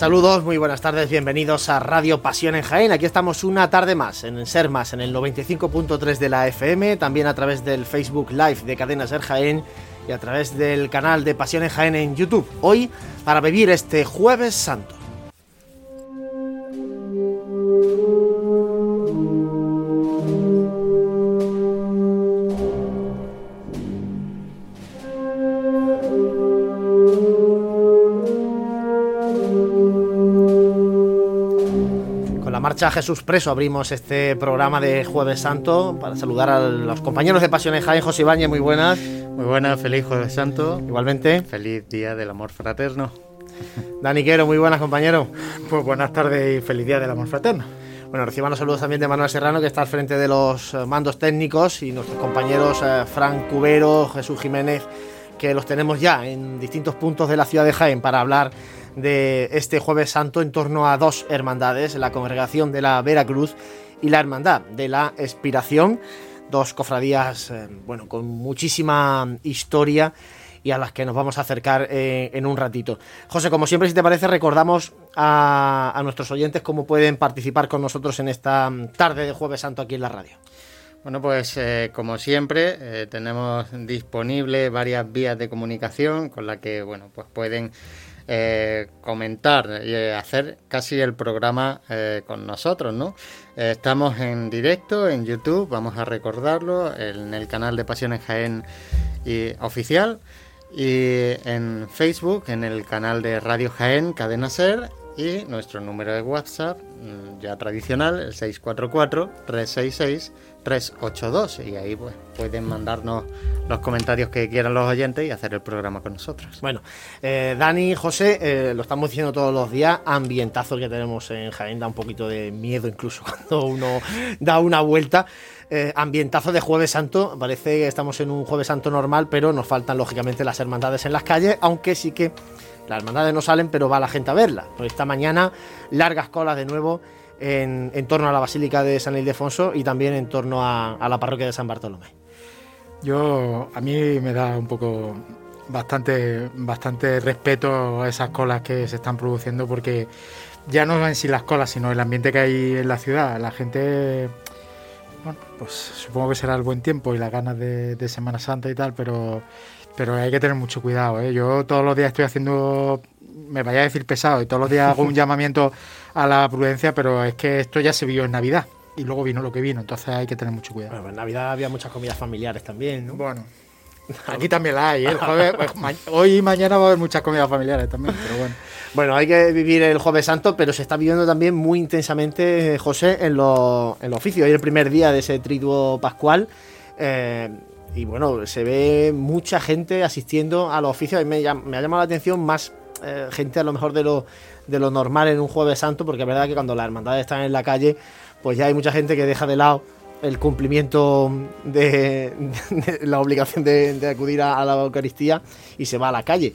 Saludos, muy buenas tardes, bienvenidos a Radio Pasión en Jaén. Aquí estamos una tarde más en Ser Más, en el 95.3 de la FM, también a través del Facebook Live de Cadena Ser Jaén y a través del canal de Pasión en Jaén en YouTube. Hoy para vivir este Jueves Santo. Marcha Jesús Preso abrimos este programa de Jueves Santo para saludar a los compañeros de Pasión en Jaén, José Ibañez, muy buenas. Muy buenas, feliz Jueves Santo. Igualmente. Feliz Día del Amor Fraterno. Dani Quero, muy buenas, compañero. Pues buenas tardes y feliz Día del Amor Fraterno. Bueno, reciban los saludos también de Manuel Serrano, que está al frente de los mandos técnicos, y nuestros compañeros eh, Fran Cubero, Jesús Jiménez, que los tenemos ya en distintos puntos de la ciudad de Jaén para hablar de este jueves santo en torno a dos hermandades, la congregación de la Veracruz y la hermandad de la Expiración, dos cofradías eh, bueno, con muchísima historia y a las que nos vamos a acercar eh, en un ratito. José, como siempre, si te parece, recordamos a, nuestros oyentes cómo pueden participar con nosotros en esta tarde de jueves santo aquí en la radio. Bueno, pues eh, como siempre, tenemos disponible varias vías de comunicación con las que bueno, pues pueden eh, comentar y eh, hacer casi el programa eh, con nosotros, ¿no? estamos en directo en YouTube, vamos a recordarlo, en el canal de Pasiones Jaén y, oficial y en Facebook, en el canal de Radio Jaén, Cadena Ser y nuestro número de WhatsApp, mm, ya tradicional, el 644-366. 382 y ahí pues pueden mandarnos los comentarios que quieran los oyentes y hacer el programa con nosotros. Bueno, eh, Dani, José, eh, lo estamos diciendo todos los días, ambientazo que tenemos en Jaén, da un poquito de miedo incluso cuando uno da una vuelta. Eh, ambientazo de Jueves Santo, parece que estamos en un Jueves Santo normal, pero nos faltan lógicamente las hermandades en las calles, aunque sí que las hermandades no salen, pero va la gente a verlas. Pues esta mañana largas colas de nuevo en, torno a la Basílica de San Ildefonso y también en torno a, la parroquia de San Bartolomé. Yo, a mí me da un poco bastante, bastante respeto a esas colas que se están produciendo porque ya no en sí las colas, sino el ambiente que hay en la ciudad. La gente, bueno, pues supongo que será el buen tiempo y las ganas de, Semana Santa y tal, pero, pero hay que tener mucho cuidado. ¿eh? Yo todos los días estoy haciendo, me vaya a decir pesado, y todos los días hago un llamamiento a la prudencia, pero es que esto ya se vio en Navidad y luego vino lo que vino, entonces hay que tener mucho cuidado. Bueno, en Navidad había muchas comidas familiares también, ¿no? Bueno, aquí también la hay, ¿eh? pues, hoy y mañana va a haber muchas comidas familiares también, pero bueno. Bueno, hay que vivir el Jueves Santo, pero se está viviendo también muy intensamente, José, en lo, en oficio. Hoy el primer día de ese triduo pascual. Eh, y bueno, se ve mucha gente asistiendo a los oficios. Me, me ha llamado la atención más eh, gente a lo mejor de lo, de lo normal en un jueves santo, porque es verdad que cuando las hermandades están en la calle, pues ya hay mucha gente que deja de lado el cumplimiento de, la obligación de, acudir a, la Eucaristía y se va a la calle.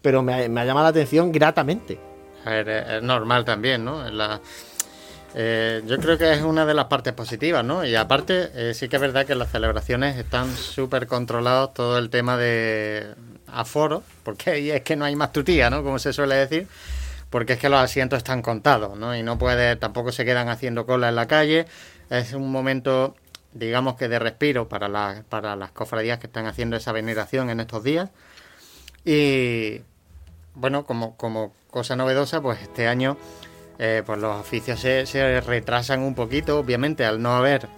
Pero me, me ha llamado la atención gratamente. A ver, es normal también, ¿no? Eh, yo creo que es una de las partes positivas, ¿no? Y aparte, eh, sí que es verdad que las celebraciones están súper controlados todo el tema de aforo, porque es que no hay más tutía, ¿no? Como se suele decir porque es que los asientos están contados, ¿no? Y no puede, tampoco se quedan haciendo cola en la calle. Es un momento, digamos que de respiro para, para las cofradías que están haciendo esa veneración en estos días. Y bueno, como cosa novedosa, pues este año eh, pues los oficios se, retrasan un poquito, obviamente, al no haber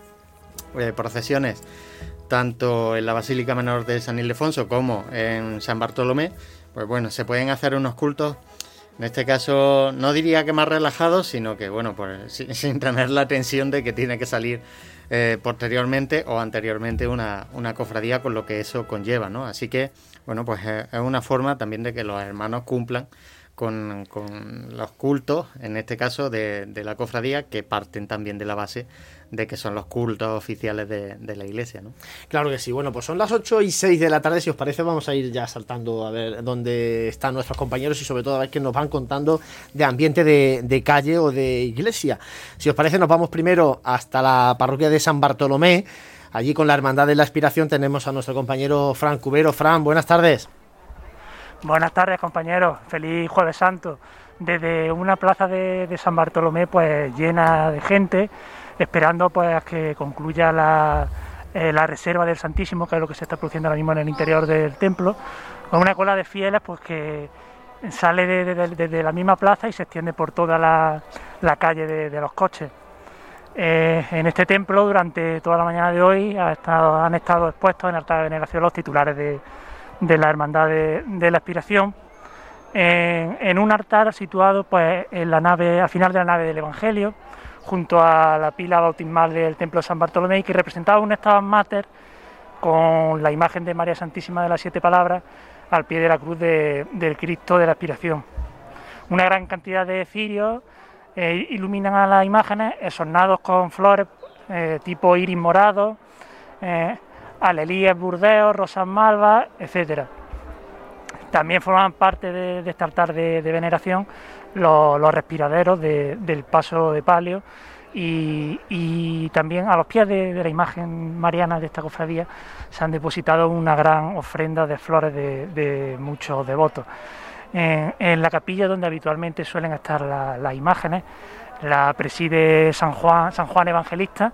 eh, procesiones tanto en la Basílica Menor de San Ildefonso como en San Bartolomé, pues bueno, se pueden hacer unos cultos en este caso, no diría que más relajado, sino que, bueno, pues sin, tener la tensión de que tiene que salir eh, posteriormente o anteriormente una, una, cofradía con lo que eso conlleva, ¿no? Así que, bueno, pues es una forma también de que los hermanos cumplan con, los cultos, en este caso de, de, la cofradía, que parten también de la base de que son los cultos oficiales de, la iglesia, ¿no? Claro que sí. Bueno, pues son las 8 y 6 de la tarde. Si os parece, vamos a ir ya saltando a ver dónde están nuestros compañeros y sobre todo a ver qué nos van contando de ambiente de, calle o de iglesia. Si os parece, nos vamos primero hasta la parroquia de San Bartolomé. Allí con la Hermandad de la Aspiración tenemos a nuestro compañero Fran Cubero. Fran, buenas tardes. Buenas tardes, compañeros. Feliz Jueves Santo. desde una plaza de, San Bartolomé pues llena de gente, esperando pues que concluya la, eh, la reserva del Santísimo, que es lo que se está produciendo ahora mismo en el interior del templo, con una cola de fieles pues que sale desde la misma plaza y se extiende por toda la, calle de, los coches. Eh, en este templo, durante toda la mañana de hoy, han estado expuestos en alta veneración los titulares de, la Hermandad de, la Aspiración, en, un altar situado pues, en la nave, al final de la nave del Evangelio, junto a la pila bautismal del Templo de San Bartolomé, que representaba un estado mater con la imagen de María Santísima de las Siete Palabras al pie de la cruz del Cristo de la Aspiración. Una gran cantidad de cirios eh, iluminan a las imágenes, esornados con flores eh, tipo iris morado, eh, alelíes burdeos, rosas malvas, etc. También forman parte de, este altar de, veneración los, respiraderos del paso de palio y, también a los pies de, la imagen mariana de esta cofradía se han depositado una gran ofrenda de flores de, muchos devotos. En, la capilla donde habitualmente suelen estar las imágenes, la preside San Juan, San Juan Evangelista,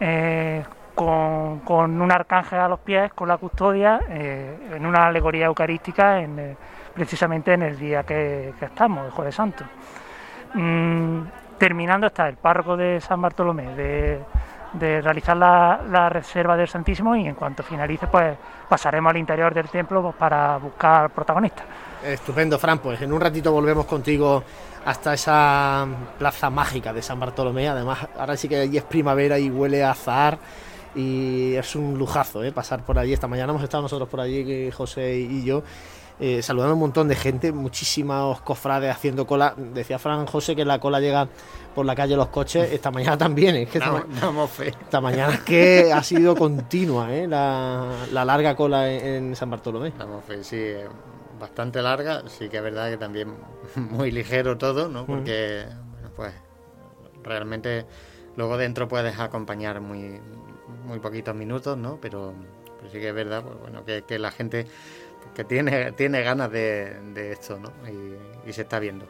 eh, con, un arcángel a los pies, con la custodia, eh, en una alegoría eucarística, eh, precisamente en el día que, estamos, el Jueves Santo. Mm, terminando está el párroco de San Bartolomé de, realizar la, reserva del Santísimo y en cuanto finalice pues pasaremos al interior del templo para buscar protagonistas. Estupendo, Fran, pues en un ratito volvemos contigo hasta esa plaza mágica de San Bartolomé. Además, ahora sí que allí es primavera y huele a azahar y es un lujazo ¿eh? pasar por allí. Esta mañana hemos estado nosotros por allí, José y yo, eh, saludando a un montón de gente, muchísimos cofrades haciendo cola. Decía Fran José que la cola llega por la calle los coches, esta mañana también. Es que esta, mañana es que ha sido continua ¿eh? la, larga cola en, San Bartolomé. Damos fe, sí, bastante larga, sí que es verdad que también muy ligero todo, ¿no? Porque, bueno, pues realmente luego dentro puedes acompañar muy, muy poquitos minutos, ¿no? Pero, sí que es verdad, pues bueno, que, que la gente que tiene, tiene ganas de, esto, ¿no? Y, se está viendo.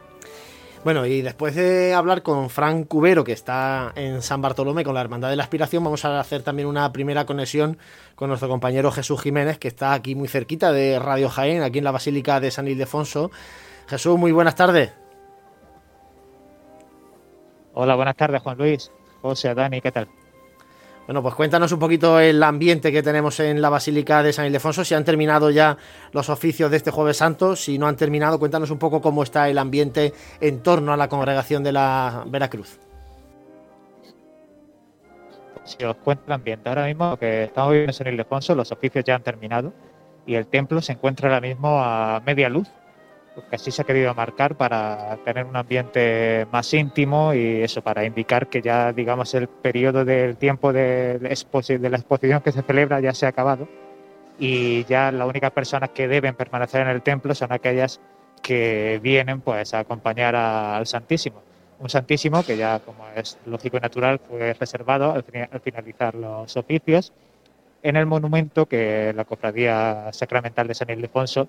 Bueno, y después de hablar con Frank Cubero, que está en San Bartolomé con la Hermandad de la Aspiración, vamos a hacer también una primera conexión con nuestro compañero Jesús Jiménez, que está aquí muy cerquita de Radio Jaén, aquí en la Basílica de San Ildefonso. Jesús, muy buenas tardes. Hola, buenas tardes, Juan Luis. José, Dani, ¿qué tal? Bueno, pues cuéntanos un poquito el ambiente que tenemos en la Basílica de San Ildefonso, si han terminado ya los oficios de este Jueves Santo, si no han terminado, cuéntanos un poco cómo está el ambiente en torno a la congregación de la Veracruz. Si os cuento el ambiente, ahora mismo que estamos viviendo en San Ildefonso, los oficios ya han terminado y el templo se encuentra ahora mismo a media luz que así se ha querido marcar para tener un ambiente más íntimo y eso, para indicar que ya, digamos, el periodo del tiempo de, la exposición que se celebra ya se ha acabado y ya las únicas personas que deben permanecer en el templo son aquellas que vienen pues a acompañar al Santísimo. Un Santísimo que ya, como es lógico y natural, fue reservado al, al finalizar los oficios en el monumento que la Cofradía Sacramental de San Ildefonso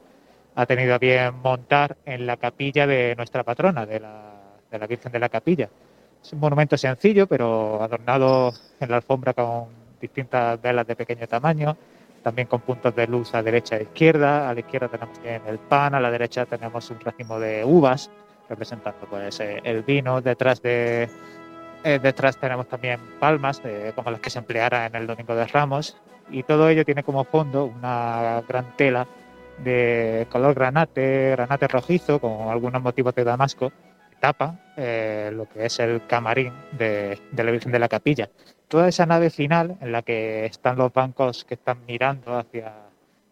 ha tenido a bien montar en la capilla de nuestra patrona, de la, de la Virgen de la Capilla. Es un monumento sencillo, pero adornado en la alfombra con distintas velas de pequeño tamaño, también con puntos de luz a derecha e izquierda. A la izquierda tenemos el pan, a la derecha tenemos un racimo de uvas, representando pues eh, el vino. Detrás de eh, detrás tenemos también palmas, como las que se empleara en el Domingo de Ramos, y todo ello tiene como fondo una gran tela de color granate, granate rojizo, con algunos motivos de damasco, tapa eh, lo que es el camarín de, la Virgen de la Capilla. Toda esa nave final en la que están los bancos que están mirando hacia,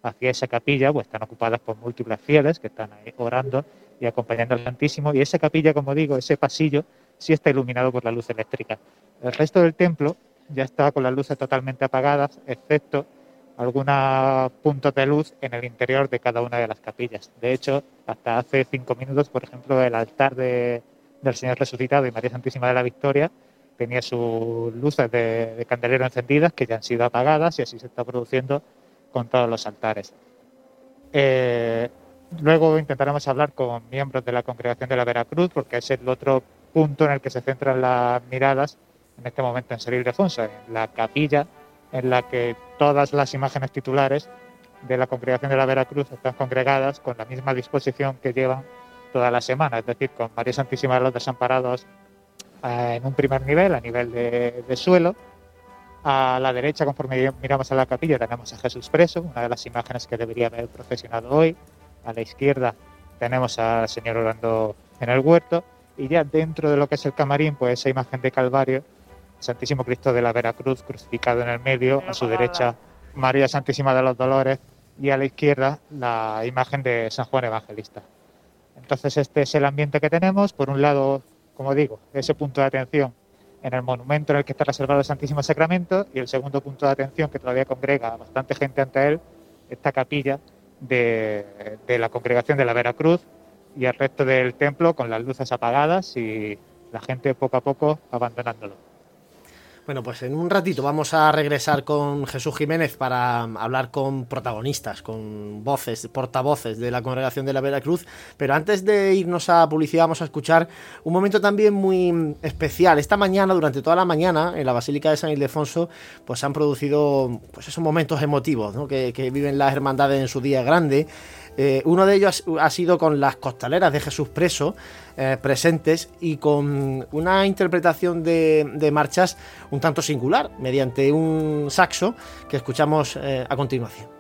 hacia esa capilla, pues están ocupadas por múltiples fieles que están ahí orando y acompañando al Santísimo. Y esa capilla, como digo, ese pasillo, sí está iluminado por la luz eléctrica. El resto del templo ya está con las luces totalmente apagadas, excepto algunos puntos de luz en el interior de cada una de las capillas. De hecho, hasta hace cinco minutos, por ejemplo, el altar de, del Señor Resucitado y María Santísima de la Victoria tenía sus luces de, candelero encendidas que ya han sido apagadas y así se está produciendo con todos los altares. Eh, Luego intentaremos hablar con miembros de la congregación de la Veracruz, porque es el otro punto en el que se centran las miradas en este momento en San Ildefonso, en la capilla en la que todas las imágenes titulares de la congregación de la Veracruz están congregadas con la misma disposición que llevan toda la semana, es decir, con María Santísima de los Desamparados eh, en un primer nivel, a nivel de, suelo. A la derecha, conforme miramos a la capilla, tenemos a Jesús preso, una de las imágenes que debería haber procesionado hoy. A la izquierda tenemos al Señor orando en el huerto. Y ya dentro de lo que es el camarín, pues esa imagen de Calvario, Santísimo Cristo de la Veracruz crucificado en el medio, a su derecha María Santísima de los Dolores y a la izquierda la imagen de San Juan Evangelista. Entonces este es el ambiente que tenemos. Por un lado, como digo, ese punto de atención en el monumento en el que está reservado el Santísimo Sacramento y el segundo punto de atención que todavía congrega bastante gente ante él, esta capilla de, de la congregación de la Veracruz y el resto del templo con las luces apagadas y la gente poco a poco abandonándolo. Bueno, pues en un ratito vamos a regresar con Jesús Jiménez para hablar con protagonistas, con voces, portavoces de la congregación de la Veracruz. Pero antes de irnos a publicidad, vamos a escuchar un momento también muy especial. Esta mañana, durante toda la mañana, en la Basílica de San Ildefonso, pues han producido pues esos momentos emotivos ¿no? que, que viven las hermandades en su día grande. Eh, uno de ellos ha sido con las costaleras de Jesús Preso eh, presentes y con una interpretación de, marchas un tanto singular, mediante un saxo que escuchamos eh, a continuación.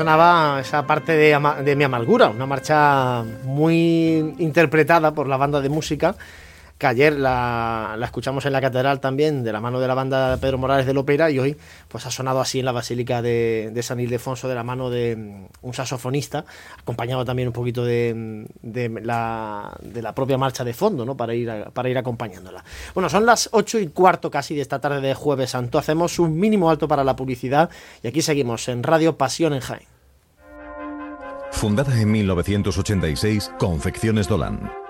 Sonaba esa parte de, de, Mi Amargura, una marcha muy interpretada por la banda de música, que ayer la, la, escuchamos en la catedral también, de la mano de la banda de Pedro Morales del Ópera, y hoy pues ha sonado así en la Basílica de, de San Ildefonso, de la mano de mm, un saxofonista, acompañado también un poquito de, mm, de, la, de la propia marcha de fondo, ¿no? para, ir para ir acompañándola. Bueno, son las ocho y cuarto casi de esta tarde de Jueves Santo, hacemos un mínimo alto para la publicidad, y aquí seguimos en Radio Pasión en Jaén. Fundada en 1986, Confecciones Dolan.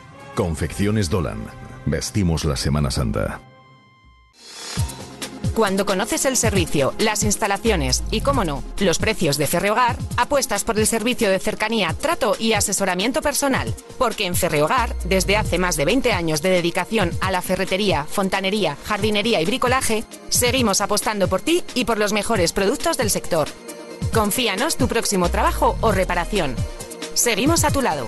Confecciones Dolan. Vestimos la Semana Santa. Cuando conoces el servicio, las instalaciones y, cómo no, los precios de Ferrehogar, apuestas por el servicio de cercanía, trato y asesoramiento personal. Porque en Ferrehogar, desde hace más de 20 años de dedicación a la ferretería, fontanería, jardinería y bricolaje, seguimos apostando por ti y por los mejores productos del sector. Confíanos tu próximo trabajo o reparación. Seguimos a tu lado.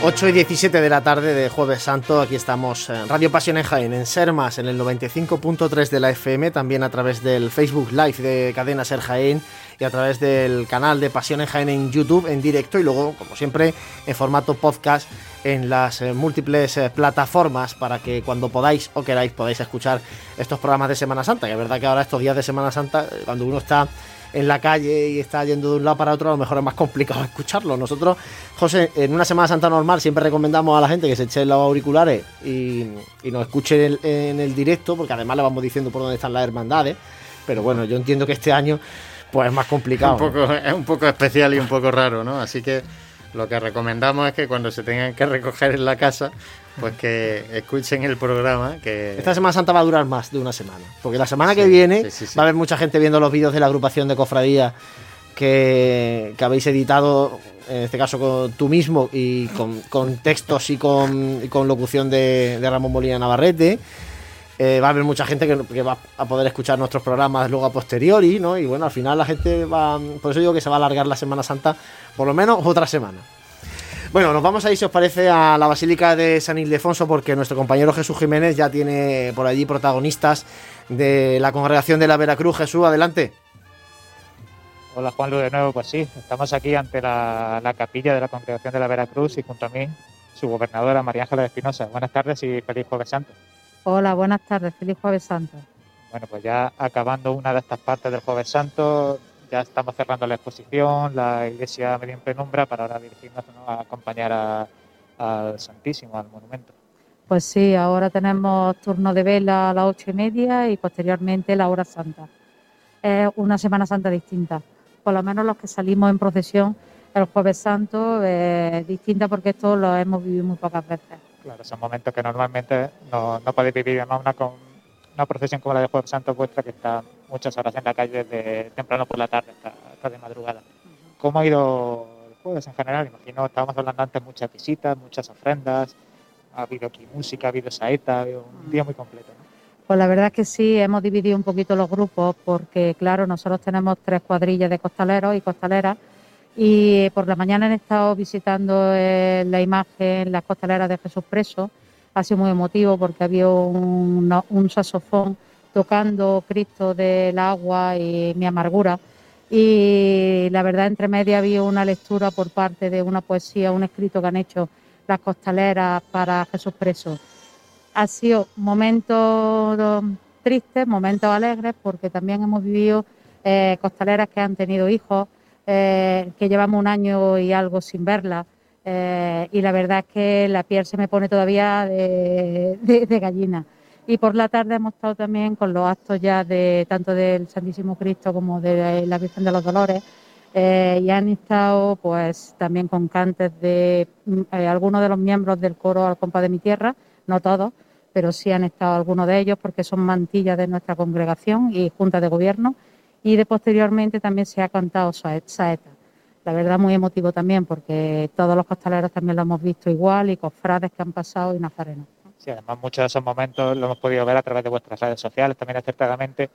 8 y 17 de la tarde de Jueves Santo, aquí estamos en Radio Pasión en Jaén, en Sermas, en el 95.3 de la FM, también a través del Facebook Live de Cadena Ser Jaén y a través del canal de Pasión Jaén en YouTube en directo y luego, como siempre, en formato podcast en las eh, múltiples eh, plataformas para que cuando podáis o queráis podáis escuchar estos programas de Semana Santa, que es verdad que ahora estos días de Semana Santa, eh, cuando uno está en la calle y está yendo de un lado para otro, a lo mejor es más complicado escucharlo. Nosotros, José, en una Semana Santa normal siempre recomendamos a la gente que se eche los auriculares y, nos escuche en el, directo, porque además le vamos diciendo por dónde están las hermandades. Pero bueno, yo entiendo que este año pues es más complicado. Un poco, es un poco especial y un poco raro, ¿no? Así que lo que recomendamos es que cuando se tengan que recoger en la casa, pues que escuchen el programa. Que... Esta Semana Santa va a durar más de una semana. Porque la semana que viene va a haber mucha gente viendo los vídeos de la agrupación de cofradía que, habéis editado, en este caso con tú mismo, y con, textos y con, locución de, Ramón Molina Navarrete. Eh, va a haber mucha gente que, va a poder escuchar nuestros programas luego a posteriori, ¿no? Y bueno, al final la gente va. Por eso digo que se va a alargar la Semana Santa por lo menos otra semana. Bueno, nos vamos a ir, si os parece, a la Basílica de San Ildefonso, porque nuestro compañero Jesús Jiménez ya tiene por allí protagonistas de la congregación de la Veracruz. Jesús, adelante. Hola Juan de nuevo, pues sí, estamos aquí ante la, capilla de la congregación de la Veracruz y junto a mí su gobernadora María Ángela Espinosa. Buenas tardes y feliz Jueves Santo. Hola, buenas tardes, feliz Jueves Santo. Bueno, pues ya acabando una de estas partes del Jueves Santo, ya estamos cerrando la exposición, la iglesia medio en penumbra para ahora dirigirnos a acompañar al Santísimo, al monumento. Pues sí, ahora tenemos turno de vela a las ocho y media y posteriormente la hora santa. Es una Semana Santa distinta. Por lo menos los que salimos en procesión el Jueves Santo es distinta porque esto lo hemos vivido muy pocas veces. Claro, son momentos que normalmente no, no podéis vivir en una, una procesión como la de Jueves Santo vuestra que está muchas horas en la calle desde temprano por la tarde hasta, de madrugada. ¿Cómo ha ido el jueves en general? Imagino, estábamos hablando antes, muchas visitas, muchas ofrendas, ha habido aquí música, ha habido saeta, ha habido un día muy completo. Pues la verdad es que sí, hemos dividido un poquito los grupos porque, claro, nosotros tenemos tres cuadrillas de costaleros y costaleras y por la mañana han estado visitando eh, la imagen, las costaleras de Jesús Preso. Ha sido muy emotivo porque había un, saxofón tocando Cristo del agua y mi amargura. Y la verdad, entre media había una lectura por parte de una poesía, un escrito que han hecho las costaleras para Jesús Preso. Ha sido momentos tristes, momentos alegres, porque también hemos vivido eh, costaleras que han tenido hijos, eh, que llevamos un año y algo sin verlas. Eh, y la verdad es que la piel se me pone todavía de gallina y por la tarde hemos estado también con los actos ya de tanto del Santísimo Cristo como de la Virgen de los Dolores eh, y han estado pues también con cantes de mm, algunos de los miembros del coro al compa de mi tierra, no todos, pero sí han estado algunos de ellos porque son mantillas de nuestra congregación y junta de gobierno y de posteriormente también se ha cantado saeta. La verdad muy emotivo también porque todos los costaleros también lo hemos visto igual y cofrades que han pasado y nazarenos. Sí, además muchos de esos momentos lo hemos podido ver a través de vuestras redes sociales, también acertadamente,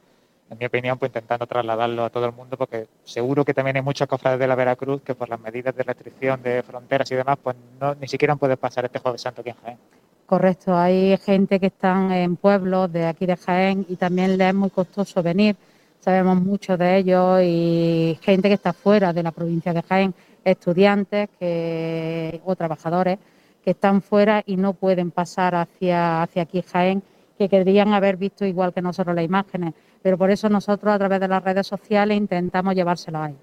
en mi opinión, pues intentando trasladarlo a todo el mundo, porque seguro que también hay muchos cofrades de la Veracruz que por las medidas de restricción de fronteras y demás, pues no, ni siquiera pueden pasar este Jueves Santo aquí en Jaén. Correcto, hay gente que están en pueblos de aquí de Jaén y también les es muy costoso venir, sabemos mucho de ellos y gente que está fuera de la provincia de Jaén, estudiantes que, o trabajadores que están fuera y no pueden pasar hacia, hacia aquí Jaén, que querrían haber visto igual que nosotros las imágenes. Pero por eso nosotros a través de las redes sociales intentamos llevárselo ahí.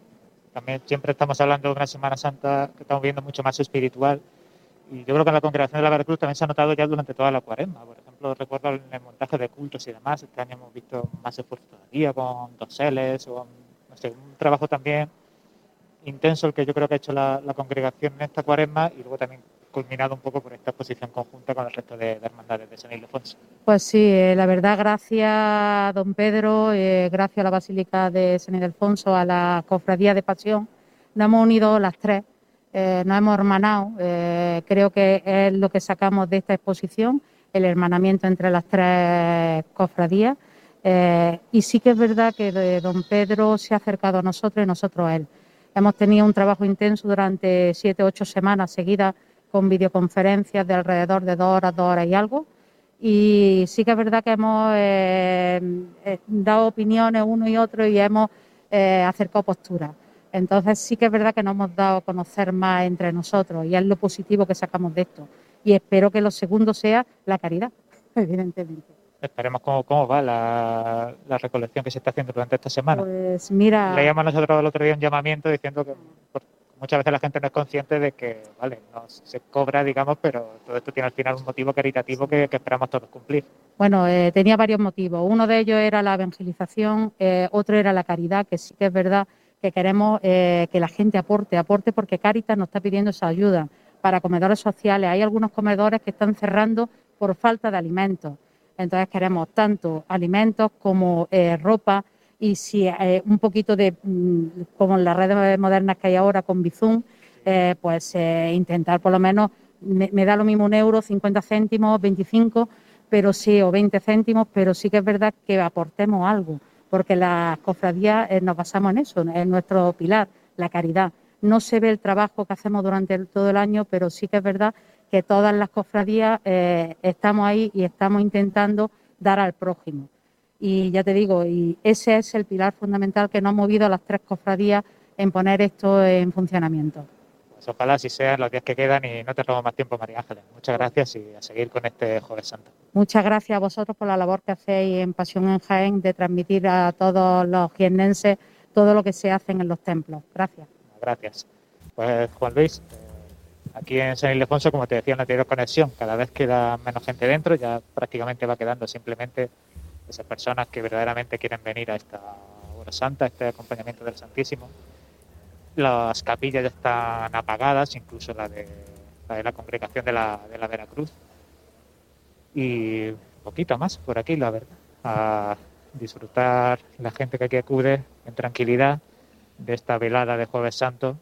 También siempre estamos hablando de una Semana Santa que estamos viendo mucho más espiritual. Y yo creo que en la congregación de la Veracruz también se ha notado ya durante toda la cuaresma. Por ejemplo, recuerdo en el montaje de cultos y demás. Este año hemos visto más esfuerzo todavía con doseles o no sé, un trabajo también intenso el que yo creo que ha hecho la, congregación en esta cuaresma y luego también culminado un poco por esta exposición conjunta con el resto de, hermandades de San Ildefonso. Pues sí, eh, la verdad, gracias a don Pedro, eh, gracias a la Basílica de San Ildefonso, a la Cofradía de Pasión, nos hemos unido las tres, eh, nos hemos hermanado, creo que es lo que sacamos de esta exposición, el hermanamiento entre las tres cofradías. y sí que es verdad que don Pedro se ha acercado a nosotros y nosotros a él. Hemos tenido un trabajo intenso durante siete, ocho semanas seguidas con videoconferencias de alrededor de dos horas, dos horas y algo. Y sí que es verdad que hemos eh, eh, dado opiniones uno y otro y hemos eh, acercado posturas. Entonces sí que es verdad que nos hemos dado a conocer más entre nosotros y es lo positivo que sacamos de esto. Y espero que lo segundo sea la caridad, evidentemente. Esperemos cómo, cómo va la, la recolección que se está haciendo durante esta semana. Pues mira, Leíamos nosotros el otro día un llamamiento diciendo que muchas veces la gente no es consciente de que, vale, no se cobra, digamos, pero todo esto tiene al final un motivo caritativo que, que esperamos todos cumplir. Bueno, eh, tenía varios motivos. Uno de ellos era la evangelización, eh, otro era la caridad, que sí que es verdad que queremos eh, que la gente aporte, aporte porque Caritas nos está pidiendo esa ayuda para comedores sociales. Hay algunos comedores que están cerrando por falta de alimentos. Entonces queremos tanto alimentos como eh, ropa y si eh, un poquito de, mm, como en las redes modernas que hay ahora con Bizum, eh, pues intentar por lo menos, me, me da lo mismo un euro, 50 céntimos, 25, pero sí, o 20 céntimos, pero sí que es verdad que aportemos algo, porque las cofradías eh, nos basamos en eso, en nuestro pilar, la caridad. No se ve el trabajo que hacemos durante todo el año, pero sí que es verdad que todas las cofradías eh, estamos ahí y estamos intentando dar al prójimo. Y ya te digo, y ese es el pilar fundamental que nos ha movido a las tres cofradías en poner esto en funcionamiento. Pues ojalá así sean los días que quedan y no te robo más tiempo, María Ángeles. Muchas gracias y a seguir con este Jueves Santo. Muchas gracias a vosotros por la labor que hacéis en Pasión en Jaén de transmitir a todos los jiennenses todo lo que se hace en los templos. Gracias. Gracias. Pues Juan Luis, eh, aquí en San Ildefonso, como te decía en la anterior conexión, cada vez queda menos gente dentro, ya prácticamente va quedando simplemente esas personas que verdaderamente quieren venir a esta hora santa, a este acompañamiento del Santísimo. Las capillas ya están apagadas, incluso la de la, de la congregación de la, de la Veracruz. Y poquito más por aquí, la verdad. A disfrutar la gente que aquí acude en tranquilidad de esta velada de Jueves Santo,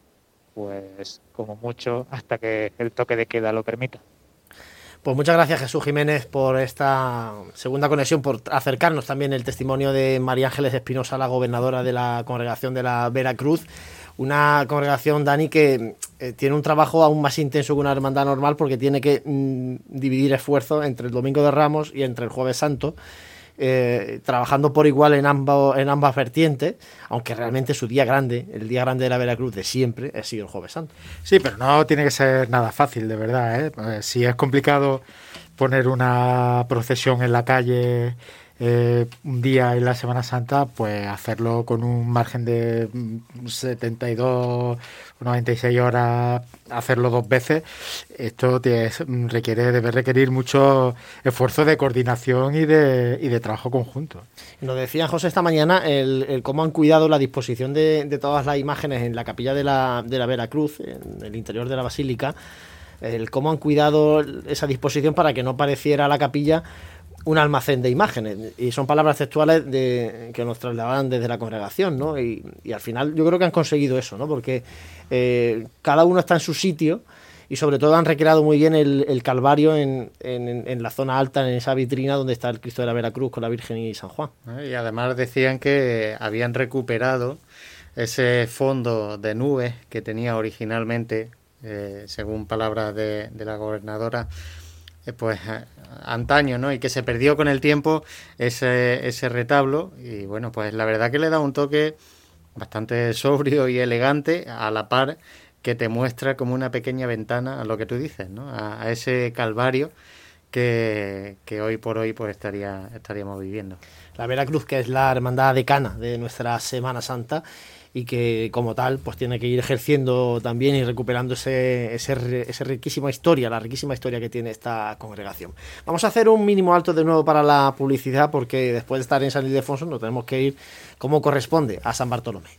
pues como mucho hasta que el toque de queda lo permita. Pues muchas gracias Jesús Jiménez por esta segunda conexión, por acercarnos también el testimonio de María Ángeles Espinosa, la gobernadora de la congregación de la Veracruz. Una congregación, Dani, que eh, tiene un trabajo aún más intenso que una hermandad normal porque tiene que mm, dividir esfuerzos entre el Domingo de Ramos y entre el Jueves Santo. eh, trabajando por igual en, en ambas vertientes, aunque realmente su día grande, el día grande de la Veracruz de siempre, ha sido el Jueves Santo. Sí, pero no tiene que ser nada fácil, de verdad. Eh, Si es complicado poner una procesión en la calle eh, un día en la Semana Santa, pues hacerlo con un margen de mm, 72 o 96 horas, hacerlo dos veces, esto mm, requiere, debe requerir mucho esfuerzo de coordinación y de, y de trabajo conjunto. Nos decía José esta mañana el, el cómo han cuidado la disposición de, de todas las imágenes en la capilla de la, de la Veracruz, en el interior de la basílica, el cómo han cuidado esa disposición para que no pareciera la capilla un almacén de imágenes. Y son palabras textuales de, que nos trasladaban desde la congregación, ¿no? Y, y al final yo creo que han conseguido eso, ¿no? Porque eh, cada uno está en su sitio y sobre todo han recreado muy bien el, el Calvario en, en- en la zona alta, en esa vitrina donde está el Cristo de la Veracruz con la Virgen y San Juan. ¿no? Y además decían que habían recuperado ese fondo de nubes que tenía originalmente, eh, según palabras de, de la gobernadora, pues eh, antaño, ¿no? Y que se perdió con el tiempo ese, ese retablo. Y bueno, pues la verdad que le da un toque bastante sobrio y elegante a la par que te muestra como una pequeña ventana a lo que tú dices, ¿no? A, a ese calvario que, que hoy por hoy pues estaría, estaríamos viviendo. La Veracruz, que es la hermandad decana de nuestra Semana Santa y que como tal pues tiene que ir ejerciendo también y recuperando ese, ese, esa riquísima historia, la riquísima historia que tiene esta congregación. Vamos a hacer un mínimo alto de nuevo para la publicidad porque después de estar en San Ildefonso nos tenemos que ir como corresponde a San Bartolomé.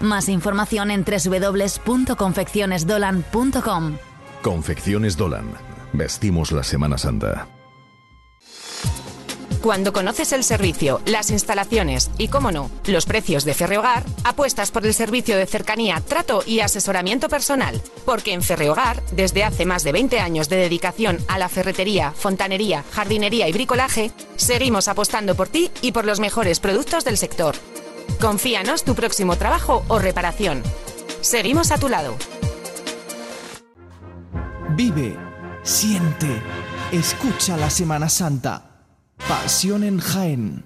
Más información en www.confeccionesdolan.com. Confecciones Dolan. Vestimos la Semana Santa. Cuando conoces el servicio, las instalaciones y, cómo no, los precios de Ferrehogar, apuestas por el servicio de cercanía, trato y asesoramiento personal. Porque en Ferrehogar, desde hace más de 20 años de dedicación a la ferretería, fontanería, jardinería y bricolaje, seguimos apostando por ti y por los mejores productos del sector. Confíanos tu próximo trabajo o reparación. Seguimos a tu lado. Vive, siente, escucha la Semana Santa. Pasión en Jaén.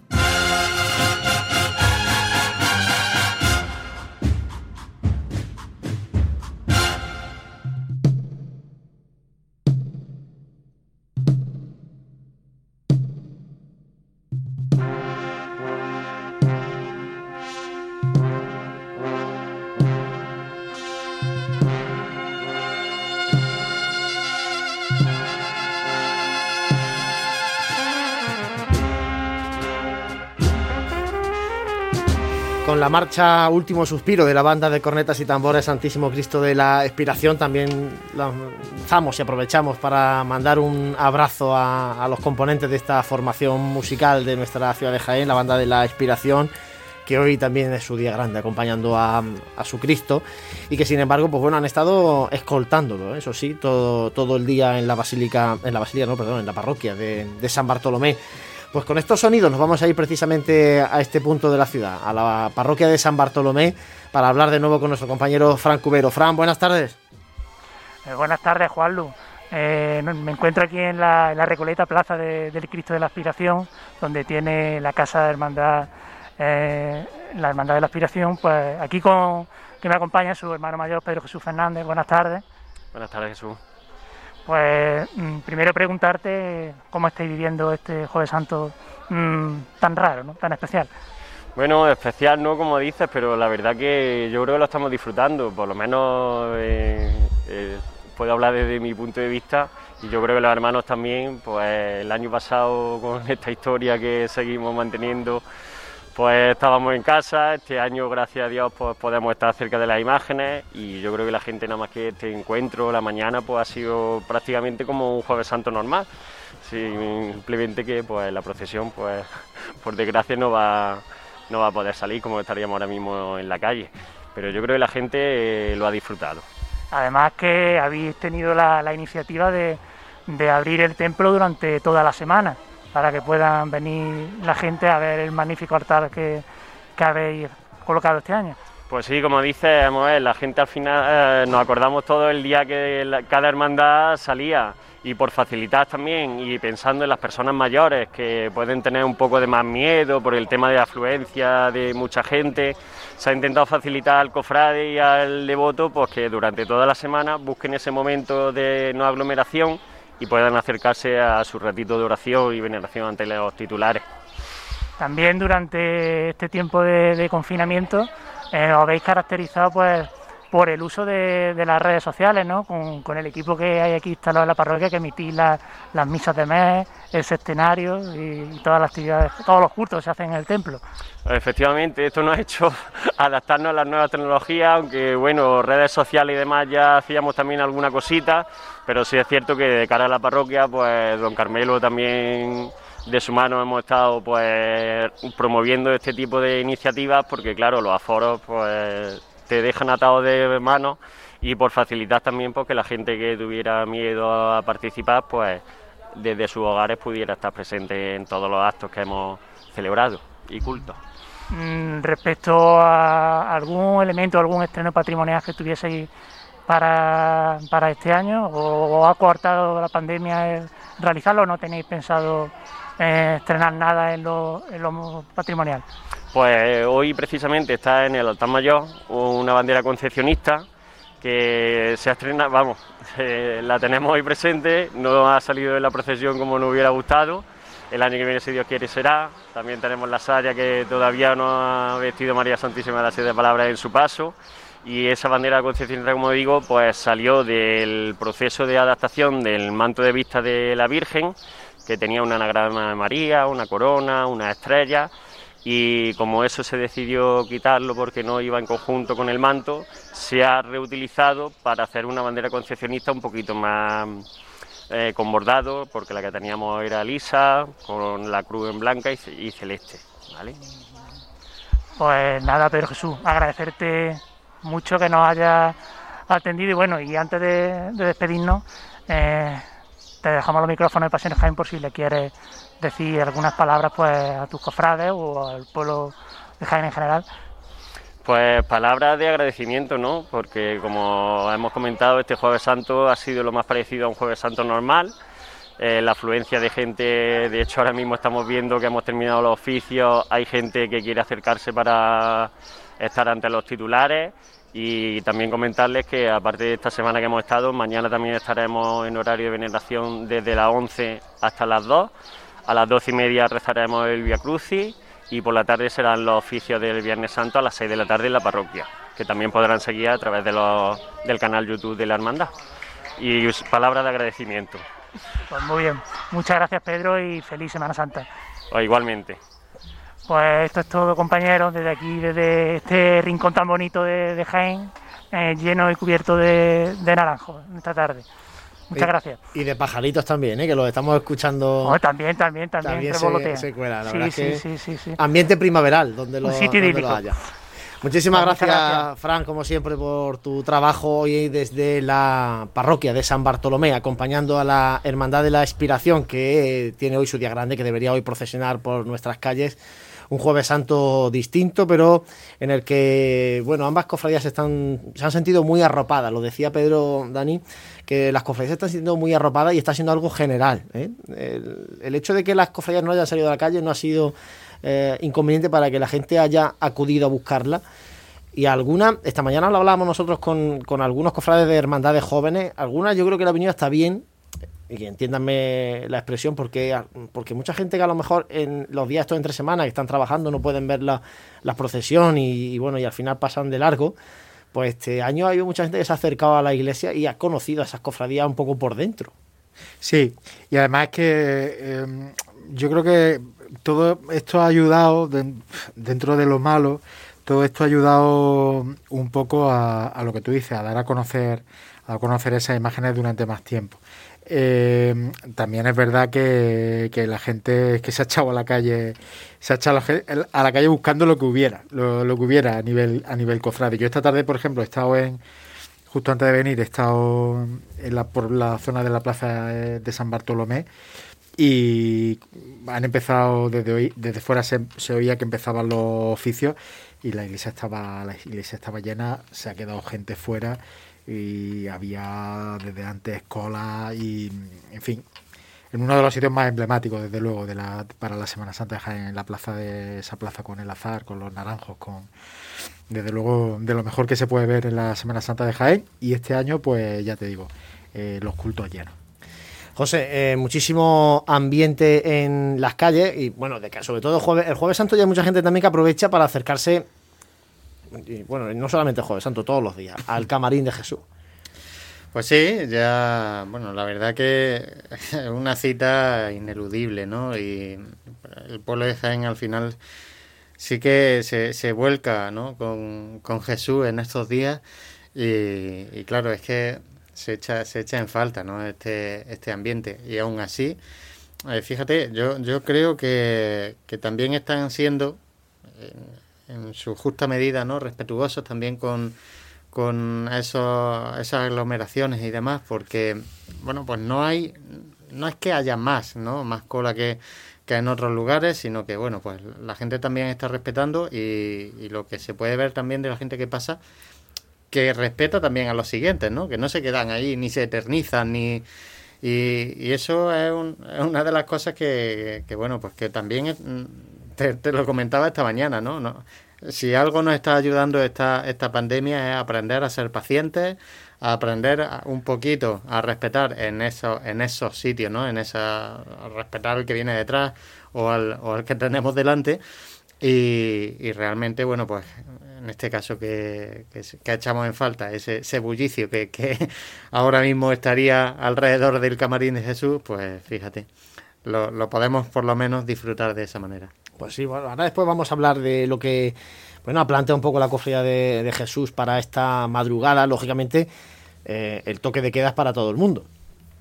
Con la marcha Último Suspiro de la banda de cornetas y tambores Santísimo Cristo de la Expiración, también lanzamos y aprovechamos para mandar un abrazo a, los componentes de esta formación musical de nuestra ciudad de Jaén, la banda de la Expiración que hoy también es su día grande, acompañando a, su Cristo, y que sin embargo, pues bueno, han estado escoltándolo, ¿eh? eso sí, todo, todo el día en la basílica, en la basílica, no, perdón, en la parroquia de San Bartolomé. Pues con estos sonidos nos vamos a ir precisamente a este punto de la ciudad, a la parroquia de San Bartolomé, para hablar de nuevo con nuestro compañero Fran Cubero. Fran, buenas tardes. Eh, buenas tardes, Juanlu. Eh, me encuentro aquí en la, en la Recoleta Plaza de, del Cristo de la Aspiración, donde tiene la Casa de Hermandad, eh, la Hermandad de la Aspiración. Pues aquí con que me acompaña su hermano mayor, Pedro Jesús Fernández. Buenas tardes. Buenas tardes, Jesús. Pues mmm, primero preguntarte cómo estáis viviendo este Jueves Santo mmm, tan raro, ¿no? tan especial. Bueno, especial no como dices, pero la verdad que yo creo que lo estamos disfrutando, por lo menos eh, eh, puedo hablar desde mi punto de vista y yo creo que los hermanos también, pues el año pasado con esta historia que seguimos manteniendo, pues estábamos en casa, este año gracias a Dios pues podemos estar cerca de las imágenes y yo creo que la gente nada más que este encuentro, la mañana pues ha sido prácticamente como un jueves santo normal, simplemente que pues la procesión pues por desgracia no va, no va a poder salir como estaríamos ahora mismo en la calle, pero yo creo que la gente eh, lo ha disfrutado. Además que habéis tenido la, la iniciativa de, de abrir el templo durante toda la semana para que puedan venir la gente a ver el magnífico altar que, que habéis colocado este año. Pues sí, como dices, la gente al final eh, nos acordamos todo el día que cada hermandad salía y por facilitar también y pensando en las personas mayores que pueden tener un poco de más miedo por el tema de afluencia de mucha gente, se ha intentado facilitar al cofrade y al devoto pues que durante toda la semana busquen ese momento de no aglomeración y puedan acercarse a su ratito de oración y veneración ante los titulares. También durante este tiempo de, confinamiento eh, os habéis caracterizado pues por el uso de, las redes sociales, ¿no? Con, el equipo que hay aquí instalado en la parroquia, que emitís la, las misas de mes, el sextenario y, y, todas las actividades, todos los cultos que se hacen en el templo. Efectivamente, esto nos ha hecho adaptarnos a las nuevas tecnologías, aunque bueno, redes sociales y demás ya hacíamos también alguna cosita, pero sí es cierto que de cara a la parroquia, pues don Carmelo también de su mano hemos estado pues promoviendo este tipo de iniciativas porque claro, los aforos pues te dejan atado de manos y por facilitar también porque la gente que tuviera miedo a participar pues desde sus hogares pudiera estar presente en todos los actos que hemos celebrado y cultos. Mm, respecto a algún elemento, algún estreno patrimonial que tuvieseis para, para este año o, ha coartado la pandemia realizarlo o no tenéis pensado eh, estrenar nada en lo patrimonial? Pues hoy precisamente está en el altar mayor una bandera concepcionista que se ha estrenado, vamos, eh, la tenemos hoy presente, no ha salido de la procesión como nos hubiera gustado, el año que viene, si Dios quiere, será. También tenemos la Saya que todavía no ha vestido María Santísima de las Siete Palabras en su paso. Y esa bandera de Concepción, como digo, pues salió del proceso de adaptación del manto de vista de la Virgen, que tenía un anagrama de María, una corona, una estrella, y como eso se decidió quitarlo porque no iba en conjunto con el manto, se ha reutilizado para hacer una bandera concepcionista un poquito más eh, con bordado, porque la que teníamos era lisa, con la cruz en blanca y, celeste. ¿vale? Pues nada, Pedro Jesús, agradecerte mucho que nos hayas atendido y bueno, y antes de, despedirnos, eh, te dejamos los micrófonos de Pasiones Jaén por si le quieres decir algunas palabras pues a tus cofrades o al pueblo de Jaén en general. Pues palabras de agradecimiento, ¿no? Porque como hemos comentado, este Jueves Santo ha sido lo más parecido a un Jueves Santo normal. Eh, la afluencia de gente, de hecho ahora mismo estamos viendo que hemos terminado los oficios, hay gente que quiere acercarse para estar ante los titulares y también comentarles que aparte de esta semana que hemos estado, mañana también estaremos en horario de veneración desde las 11 hasta las 2 a las doce y media rezaremos el Via Crucis y por la tarde serán los oficios del Viernes Santo a las 6 de la tarde en la parroquia, que también podrán seguir a través de los, del canal YouTube de la Hermandad. Y palabras de agradecimiento. Pues muy bien, muchas gracias Pedro y feliz Semana Santa. Pues igualmente. Pues esto es todo compañeros, desde aquí, desde este rincón tan bonito de, Jaén, eh, lleno y cubierto de, de naranjos esta tarde. Muchas gracias. Y de pajaritos también, ¿eh? que los estamos escuchando. Oh, también, también, también. también se, cuela, la verdad sí, sí, sí, sí, Ambiente primaveral, donde lo, haya. Muchísimas gracias, Fran, como siempre, por tu trabajo hoy desde la parroquia de San Bartolomé, acompañando a la Hermandad de la Expiración, que tiene hoy su día grande, que debería hoy procesionar por nuestras calles un jueves santo distinto, pero en el que, bueno, ambas cofradías están, se han sentido muy arropadas. Lo decía Pedro Dani, que las cofradías están siendo muy arropadas y está siendo algo general. ¿eh? El, hecho de que las cofradías no hayan salido a la calle no ha sido eh, inconveniente para que la gente haya acudido a buscarla. Y algunas, esta mañana lo hablábamos nosotros con, con algunos cofrades de hermandades jóvenes, algunas yo creo que la avenida está bien, y que entiéndanme la expresión, porque, porque mucha gente que a lo mejor en los días estos entre semanas que están trabajando no pueden ver la, procesión y, bueno, y al final pasan de largo, pues este año ha habido mucha gente que se ha acercado a la iglesia y ha conocido a esas cofradías un poco por dentro. Sí, y además que em, yo creo que todo esto ha ayudado, dentro de lo malo, todo esto ha ayudado un poco a, a, lo que tú dices, a dar a conocer, a conocer esas imágenes durante más tiempo. Eh, también es verdad que, la gente que se ha echado a la calle, se ha echado a la, calle buscando lo que hubiera, lo, que hubiera a nivel, a nivel cofrade. Yo esta tarde, por ejemplo, he estado en, justo antes de venir, he estado en la, por la zona de la plaza de San Bartolomé y han empezado desde hoy, desde fuera se, se oía que empezaban los oficios y la iglesia estaba, la iglesia estaba llena, se ha quedado gente fuera y había desde antes cola y, en fin, en uno de los sitios más emblemáticos, desde luego, de la, para la Semana Santa de Jaén, en la plaza de esa plaza con el azar, con los naranjos, con desde luego de lo mejor que se puede ver en la Semana Santa de Jaén y este año, pues ya te digo, eh, los cultos llenos. José, eh, muchísimo ambiente en las calles y bueno, de que sobre todo jueves, el jueves santo ya hay mucha gente también que aprovecha para acercarse bueno, no solamente Jueves Santo, todos los días, al camarín de Jesús. Pues sí, ya, bueno, la verdad que es una cita ineludible, ¿no? Y el pueblo de Jaén al final sí que se, se vuelca, ¿no? Con, Jesús en estos días y, claro, es que se echa, se echa en falta, ¿no? Este, este ambiente y aún así, eh, fíjate, yo, yo creo que, que también están siendo en su justa medida, ¿no? Respetuosos también con, con eso, esas aglomeraciones y demás, porque, bueno, pues no hay, no es que haya más, ¿no? Más cola que, que en otros lugares, sino que, bueno, pues la gente también está respetando y, lo que se puede ver también de la gente que pasa, que respeta también a los siguientes, ¿no? Que no se quedan ahí, ni se eternizan, ni... Y, y eso es, es, una de las cosas que, que, bueno, pues que también te, lo comentaba esta mañana, ¿no? ¿no? si algo nos está ayudando esta, esta pandemia es aprender a ser pacientes, a aprender un poquito a respetar en esos, en esos sitios, ¿no? En esa, respetar al que viene detrás o al, o al que tenemos delante. Y, y, realmente, bueno, pues en este caso que, que, echamos en falta, ese, ese bullicio que, que ahora mismo estaría alrededor del camarín de Jesús, pues fíjate, lo, lo podemos por lo menos disfrutar de esa manera. Pues sí, bueno, ahora después vamos a hablar de lo que bueno, plantea un poco la cofradía de, Jesús para esta madrugada. Lógicamente, eh, el toque de queda es para todo el mundo.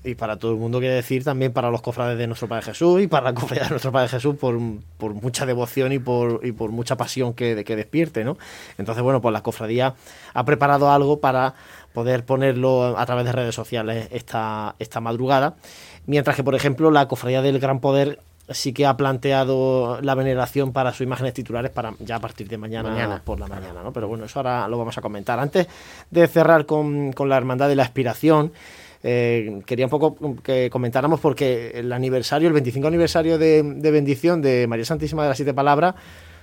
Y para todo el mundo quiere decir también para los cofrades de nuestro Padre Jesús y para la cofradía de nuestro Padre Jesús por, por mucha devoción y por, y por mucha pasión que, que despierte, ¿no? Entonces, bueno, pues la cofradía ha preparado algo para poder ponerlo a través de redes sociales esta, esta madrugada. Mientras que, por ejemplo, la cofradía del Gran Poder sí que ha planteado la veneración para sus imágenes titulares para ya a partir de mañana, por la mañana, ¿no? Pero bueno, eso ahora lo vamos a comentar. Antes de cerrar con, la Hermandad de la Aspiración, eh, quería un poco que comentáramos porque el aniversario, el 25 aniversario de, bendición de María Santísima de las Siete Palabras,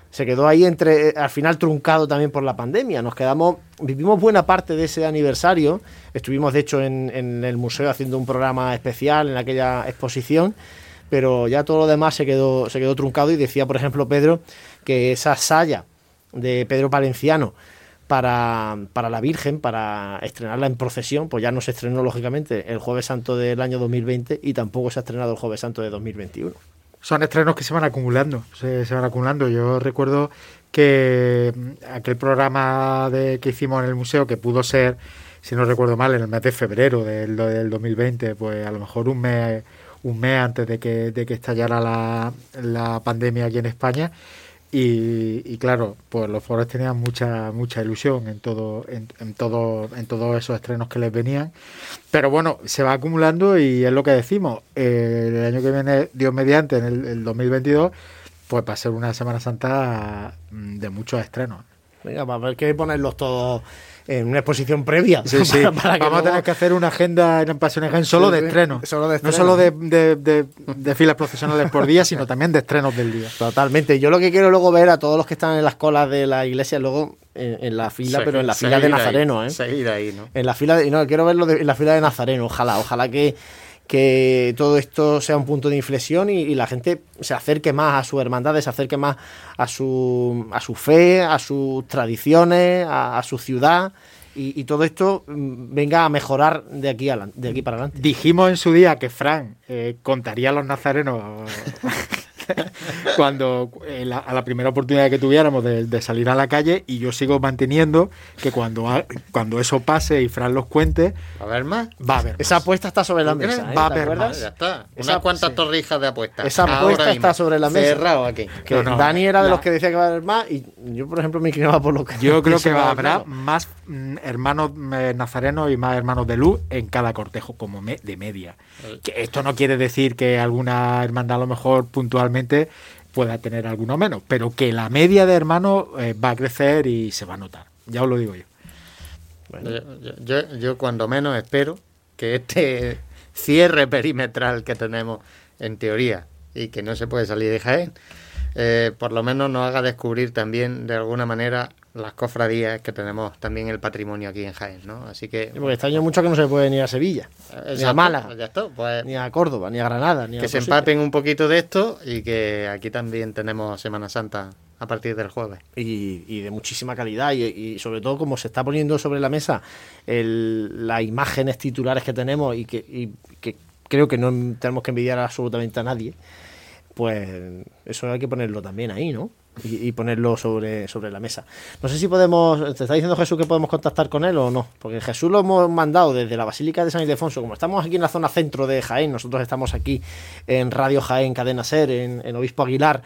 se quedó ahí entre, eh, al final truncado también por la pandemia. Nos quedamos, vivimos buena parte de ese aniversario. Estuvimos, de hecho, en, en el museo haciendo un programa especial en aquella exposición pero ya todo lo demás se quedó, se quedó truncado y decía, por ejemplo, Pedro, que esa saya de Pedro Palenciano para, para la Virgen, para estrenarla en procesión, pues ya no se estrenó lógicamente el Jueves Santo del año 2020 y tampoco se ha estrenado el Jueves Santo de 2021. Son estrenos que se van acumulando, se, van acumulando. Yo recuerdo que mm, aquel programa de, que hicimos en el museo, que pudo ser, si no recuerdo mal, en el mes de febrero del, del 2020, pues a lo mejor un mes un mes antes de que, de que estallara la, la pandemia aquí en España. Y, claro, pues los foros tenían mucha mucha ilusión en todo en, en, todo en todos esos estrenos que les venían. Pero bueno se va acumulando y es lo que decimos. El año que viene Dios mediante en el, el 2022 pues va a ser una Semana Santa mm, de muchos estrenos. Venga, va a haber que ponerlos todos en una exposición previa. Sí, sí. Vamos a tener que hacer una agenda en Pasiones solo, de estreno. Solo de No solo de, de, filas profesionales por día, sino también de estrenos del día. Totalmente. Yo lo que quiero luego ver a todos los que están en las colas de la iglesia, luego en, la fila, pero en la fila de Nazareno. ¿eh? Seguir ahí, ¿no? En la fila de, no, quiero verlo en la fila de Nazareno, ojalá, ojalá que que todo esto sea un punto de inflexión y, la gente se acerque más a su hermandad, se acerque más a su, a su fe, a sus tradiciones, a, su ciudad. Y, todo esto mm, venga a mejorar de aquí, de aquí para adelante. Dijimos en su día que Fran eh, contaría a los nazarenos cuando a la primera oportunidad que tuviéramos de, salir a la calle y yo sigo manteniendo que cuando, cuando eso pase y Fran los cuente va a haber más va a haber esa apuesta está sobre la mesa ¿eh? va a haber más ya está. Unas cuantas torrijas de apuestas. Esa apuesta está sobre la mesa. Cerrado aquí. Que Dani era de los que decía que va a haber más y yo por ejemplo me inclinaba por lo que yo creo que va haber más mm, hermanos eh, nazarenos y más hermanos de luz en cada cortejo como de media. Que esto no quiere decir que alguna hermandad a lo mejor puntualmente pueda tener alguno menos, pero que la media de hermanos eh, va a crecer y se va a notar. Ya os lo digo yo. Yo, yo, cuando menos espero que este cierre perimetral que tenemos en teoría y que no se puede salir de Jaén, eh, por lo menos nos haga descubrir también de alguna manera las cofradías que tenemos también el patrimonio aquí en Jaén, ¿no? Así que... porque este año mucho que no se puede ni a Sevilla, ni a Málaga, pues, ni a Córdoba, ni a Granada. Ni que se empapen un poquito de esto y que aquí también tenemos Semana Santa a partir del jueves. Y, de muchísima calidad y, sobre todo como se está poniendo sobre la mesa el, las imágenes titulares que tenemos y que, que creo que no tenemos que envidiar absolutamente a nadie, pues eso hay que ponerlo también ahí, ¿no? Y, ponerlo sobre, sobre la mesa. No sé si podemos, ¿te está diciendo Jesús que podemos contactar con él o no? Porque Jesús lo hemos mandado desde la Basílica de San Ildefonso, como estamos aquí en la zona centro de Jaén, nosotros estamos aquí en Radio Jaén, Cadena Ser, en Obispo Aguilar,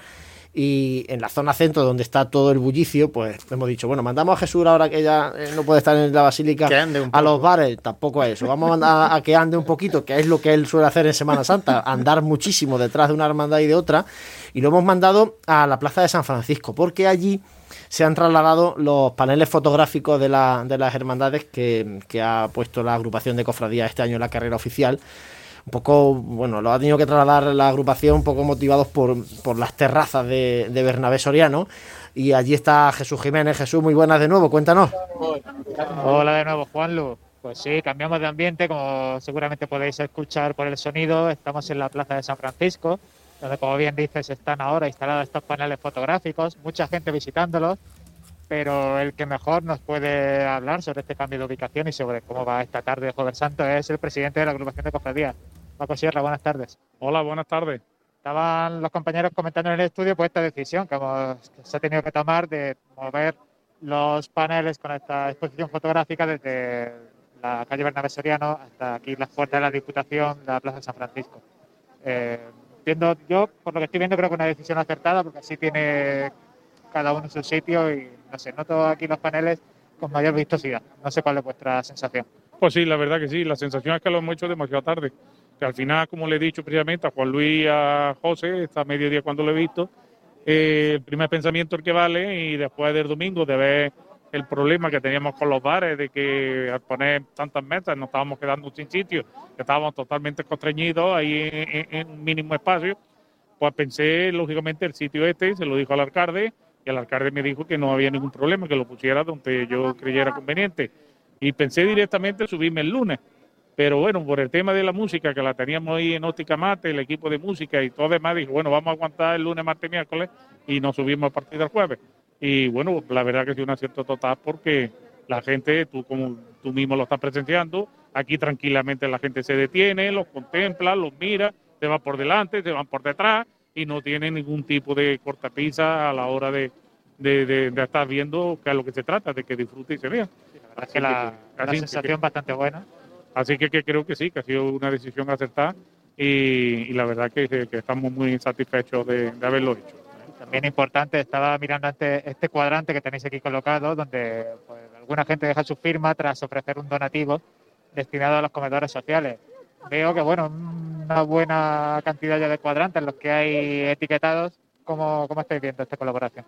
y en la zona centro donde está todo el bullicio, pues hemos dicho, bueno, mandamos a Jesús ahora que ya eh, no puede estar en la basílica a los bares, tampoco a eso, vamos a mandar a, que ande un poquito, que es lo que él suele hacer en Semana Santa, andar muchísimo detrás de una hermandad y de otra, y lo hemos mandado a la Plaza de San Francisco, porque allí se han trasladado los paneles fotográficos de, la, de las hermandades que, que ha puesto la agrupación de cofradías este año en la carrera oficial, un poco, bueno, lo ha tenido que trasladar la agrupación un poco motivados por, por las terrazas de, de Bernabé Soriano. Y allí está Jesús Jiménez. Jesús, muy buenas de nuevo, cuéntanos. Hola de nuevo, Juanlu. Pues sí, cambiamos de ambiente, como seguramente podéis escuchar por el sonido. Estamos en la Plaza de San Francisco, donde, como bien dices, están ahora instalados estos paneles fotográficos, mucha gente visitándolos, pero el que mejor nos puede hablar sobre este cambio de ubicación y sobre cómo va esta tarde de Joven Santo es el presidente de la agrupación de cofradías. Paco Sierra, buenas tardes. Hola, buenas tardes. Estaban los compañeros comentando en el estudio pues esta decisión que, hemos, que se ha tenido que tomar de mover los paneles con esta exposición fotográfica desde la calle Bernabé Soriano hasta aquí las puertas de la Diputación la Plaza de San Francisco. Eh, viendo, yo, por lo que estoy viendo, creo que una decisión acertada porque así tiene cada uno su sitio y, no sé, noto aquí los paneles con mayor vistosidad. No sé cuál es vuestra sensación. Pues sí, la verdad que sí. La sensación es que lo hemos hecho demasiado tarde. Que al final, como le he dicho previamente a Juan Luis y a José, esta mediodía cuando lo he visto, eh, el primer pensamiento el que vale y después del domingo de ver el problema que teníamos con los bares, de que al poner tantas mesas nos estábamos quedando sin sitio, estábamos totalmente constreñidos ahí en, en un mínimo espacio, pues pensé, lógicamente, el sitio este, se lo dijo al alcalde, y el alcalde me dijo que no había ningún problema, que lo pusiera donde yo creyera conveniente. Y pensé directamente subirme el lunes. Pero bueno, por el tema de la música, que la teníamos ahí en Óptica Mate, el equipo de música y todo demás, dijo, bueno, vamos a aguantar el lunes, martes, miércoles y nos subimos a partir del jueves. Y bueno, la verdad que es un acierto total porque la gente, tú como tú mismo lo estás presenciando, aquí tranquilamente la gente se detiene, los contempla, los mira, se va por delante, se van por detrás y no tiene ningún tipo de cortapisa a la hora de, de, de, de estar viendo qué es lo que se trata, de que disfrute y se vea. La verdad es que la, la sensación bastante buena. Así que, que, creo que sí, que ha sido una decisión acertada y, y la verdad que, que, estamos muy satisfechos de, de, haberlo hecho. También importante, estaba mirando este, este cuadrante que tenéis aquí colocado, donde pues, alguna gente deja su firma tras ofrecer un donativo destinado a los comedores sociales. Veo que, bueno, una buena cantidad ya de cuadrantes los que hay etiquetados. ¿Cómo, cómo estáis viendo esta colaboración?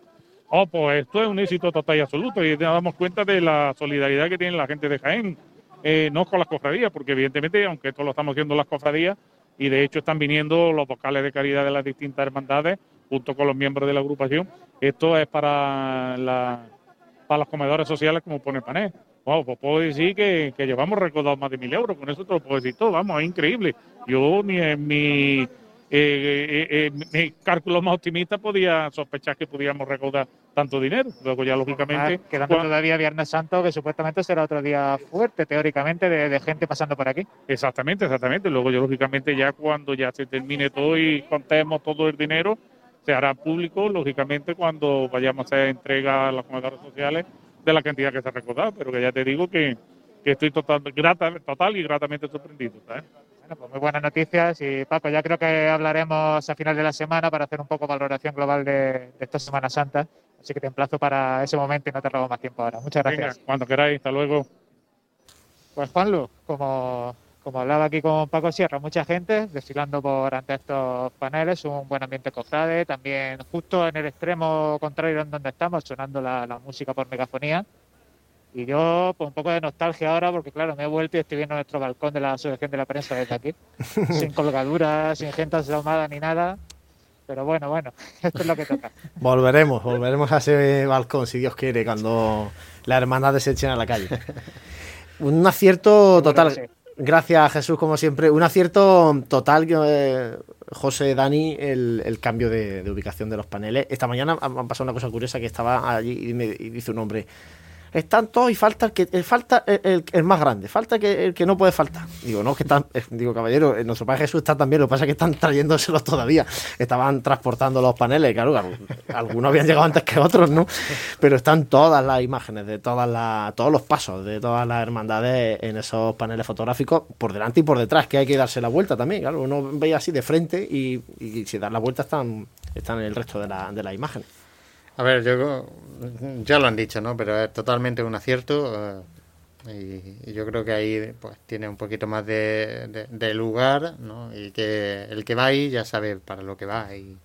Oh, pues esto es un éxito total y absoluto y nos damos cuenta de la solidaridad que tiene la gente de Jaén eh, no con las cofradías, porque evidentemente, aunque esto lo estamos haciendo las cofradías, y de hecho están viniendo los vocales de caridad de las distintas hermandades, junto con los miembros de la agrupación, esto es para, la, para los comedores sociales como pone Pané. Wow, pues puedo decir que, que llevamos recaudados más de mil euros, con eso te lo puedo decir todo, vamos, es increíble. Yo ni en mi eh, eh, mi cálculo más optimista podía sospechar que podíamos recaudar tanto dinero. Luego ya lógicamente... Ah, quedando cuando... todavía Viernes Santo, que supuestamente será otro día fuerte, teóricamente, de, de, gente pasando por aquí. Exactamente, exactamente. Luego yo lógicamente ya cuando ya se termine todo y contemos todo el dinero, se hará público, lógicamente, cuando vayamos a hacer entrega a los comedores sociales de la cantidad que se ha recaudado. Pero que ya te digo que, que estoy total, grata, total y gratamente sorprendido. ¿sabes? Bueno, pues muy buenas noticias y Paco, ya creo que hablaremos a final de la semana para hacer un poco valoración global de, de esta Semana Santa. Así que te emplazo para ese momento y no te robo más tiempo ahora. Muchas gracias. Venga, cuando queráis, hasta luego. Pues Juanlu, como, como hablaba aquí con Paco Sierra, mucha gente desfilando por ante estos paneles, un buen ambiente cofrade, también justo en el extremo contrario en donde estamos, sonando la, la música por megafonía. Y yo, pues un poco de nostalgia ahora, porque claro, me he vuelto y estoy viendo nuestro balcón de la Asociación de la Prensa desde aquí, sin colgaduras, sin gente asomada ni nada. Pero bueno, bueno, esto es lo que toca. Volveremos, volveremos a ese balcón, si Dios quiere, cuando las hermandades se echen a la calle. Un acierto total. Gracias, Jesús, como siempre. Un acierto total, eh, José, Dani, el, el cambio de, ubicación de los paneles. Esta mañana han pasado una cosa curiosa que estaba allí y, me, dice un hombre están todos y falta el que el, falta el, el, el, más grande, falta que, el que no puede faltar. Digo, no, que están, digo, caballero, nuestro padre Jesús está también, lo que pasa es que están trayéndoselos todavía, estaban transportando los paneles, claro, algunos habían llegado antes que otros, ¿no? Pero están todas las imágenes de todas las, todos los pasos de todas las hermandades en esos paneles fotográficos, por delante y por detrás, que hay que darse la vuelta también, claro, uno ve así de frente y, y si dan la vuelta están, están en el resto de la, de la imagen. A ver, yo ya lo han dicho, ¿no? Pero es totalmente un acierto eh, y, yo creo que ahí pues tiene un poquito más de, lugar, ¿no? Y que el que va ahí ya sabe para lo que va y,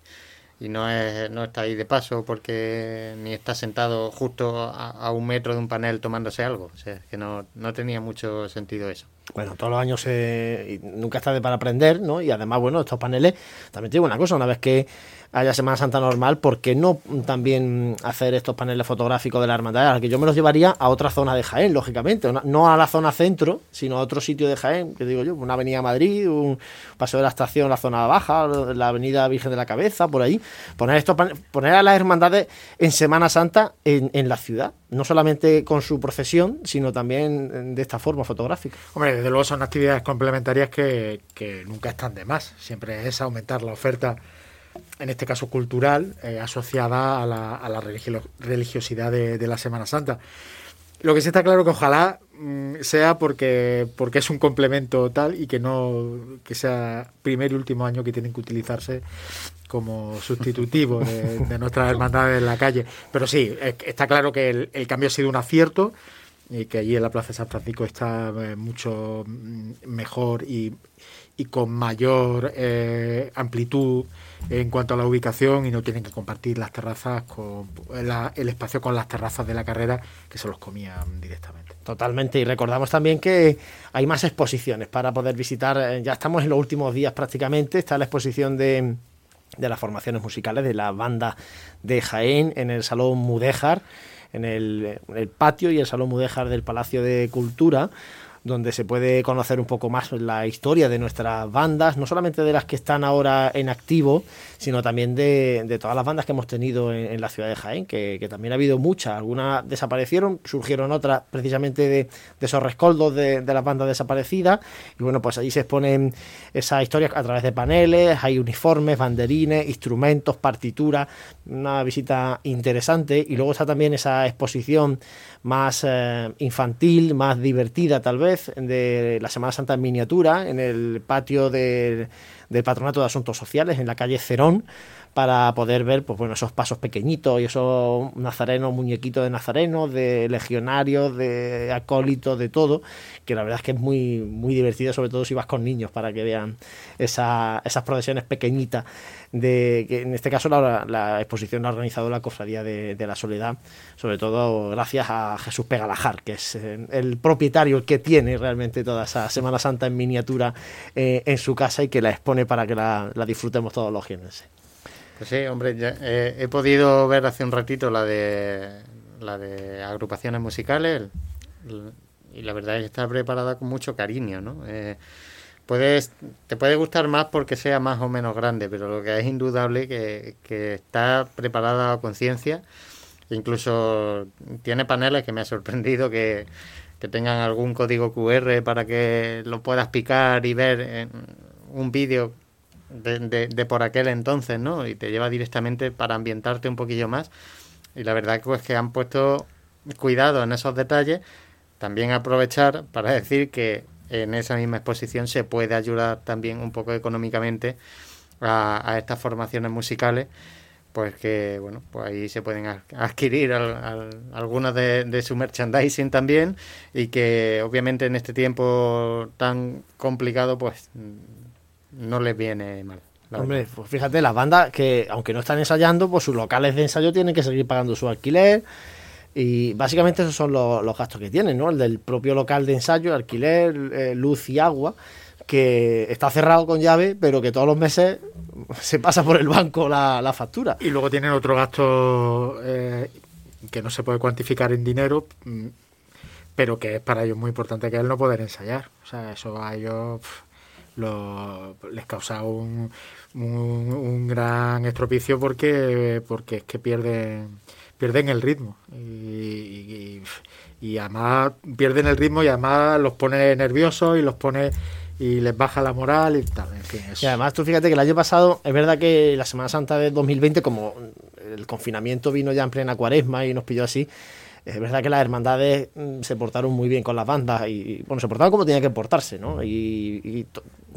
no es no está ahí de paso porque ni está sentado justo a, a un metro de un panel tomándose algo, o sea, que no, no tenía mucho sentido eso. Bueno, todos los años nunca está de para aprender, ¿no? Y además, bueno, estos paneles, también digo una cosa, una vez que haya Semana Santa normal, ¿por qué no también hacer estos paneles fotográficos de la hermandad? Que yo me los llevaría a otra zona de Jaén, lógicamente, no a la zona centro, sino a otro sitio de Jaén, que digo yo, una avenida Madrid, un paseo de la estación, la zona baja, la avenida Virgen de la Cabeza, por ahí. Poner, estos poner a las hermandades en Semana Santa en, la ciudad, no solamente con su procesión, sino también de esta forma fotográfica. Hombre, desde luego son actividades complementarias que nunca están de más. Siempre es aumentar la oferta en este caso cultural, eh, asociada a la, a la religiosidad de, la Semana Santa. Lo que sí está claro que ojalá mm, sea porque, porque es un complemento tal y que no que sea primer y último año que tienen que utilizarse como sustitutivo de, nuestras hermandades en la calle. Pero sí, está claro que el, cambio ha sido un acierto y que allí en la Plaza de San Francisco está eh, mucho mm, mejor y, y con mayor eh, amplitud en cuanto a la ubicación y no tienen que compartir las terrazas con el espacio con las terrazas de la carrera que se los comían directamente. Totalmente, y recordamos también que hay más exposiciones para poder visitar, eh, ya estamos en los últimos días prácticamente, está la exposición de, de las formaciones musicales de la banda de Jaén en el Salón Mudéjar, en el, el patio y el Salón Mudéjar del Palacio de Cultura donde se puede conocer un poco más la historia de nuestras bandas, no solamente de las que están ahora en activo, sino también de, todas las bandas que hemos tenido en, la ciudad de Jaén, que, también ha habido muchas, algunas desaparecieron, surgieron otras precisamente de, esos rescoldos de, las bandas desaparecidas, y bueno, pues allí se exponen esas historias a través de paneles, hay uniformes, banderines, instrumentos, partituras, una visita interesante, y luego está también esa exposición más eh, infantil, más divertida tal vez, de la Semana Santa en miniatura, en el patio del Patronato de Asuntos Sociales, en la calle Cerón, para poder ver pues bueno esos pasos pequeñitos y esos nazarenos, muñequitos de nazarenos, de legionarios, de acólitos, de todo, que la verdad es que es muy, muy divertido, sobre todo si vas con niños, para que vean esa, esas procesiones pequeñitas de que en este caso la, exposición la ha organizado la Cofradía de, la Soledad, sobre todo gracias a Jesús Pegalajar, que es eh, el propietario, que tiene realmente toda esa Semana Santa en miniatura eh, en su casa y que la expone para que la, disfrutemos todos los jienenses. Pues sí, hombre, eh, he podido ver hace un ratito la de la de agrupaciones musicales y la verdad es que está preparada con mucho cariño, ¿no? puedes, te puede gustar más porque sea más o menos grande, pero lo que es indudable que, que está preparada a conciencia. Incluso tiene paneles que me ha sorprendido que, tengan algún código QR para que lo puedas picar y ver en un vídeo de, de, por aquel entonces, ¿no? Y te lleva directamente para ambientarte un poquillo más. Y la verdad pues que han puesto cuidado en esos detalles. También aprovechar para decir que en esa misma exposición se puede ayudar también un poco económicamente a, estas formaciones musicales pues que bueno pues ahí se pueden adquirir algunos de, su merchandising también y que obviamente en este tiempo tan complicado pues no les viene mal Hombre, pues fíjate, las bandas que aunque no están ensayando, pues sus locales de ensayo tienen que seguir pagando su alquiler, y básicamente esos son los, gastos que tienen, ¿no? El del propio local de ensayo, alquiler, eh, luz y agua, que está cerrado con llave, pero que todos los meses se pasa por el banco la, factura. Y luego tienen otro gasto eh, que no se puede cuantificar en dinero, mm, pero que es para ellos muy importante que es no poder ensayar. O sea, eso a ellos les causa un, un, gran estropicio porque, porque es que pierden pierden el ritmo. Y, además pierden el ritmo y además los pone nerviosos y los pone y les baja la moral y tal. Y además tú fíjate que el año pasado, es verdad que la Semana Santa de 2020, como el confinamiento vino ya en plena cuaresma y nos pilló así, es verdad que las hermandades mm, se portaron muy bien con las bandas y, bueno, se portaron como tenía que portarse, ¿no? Y,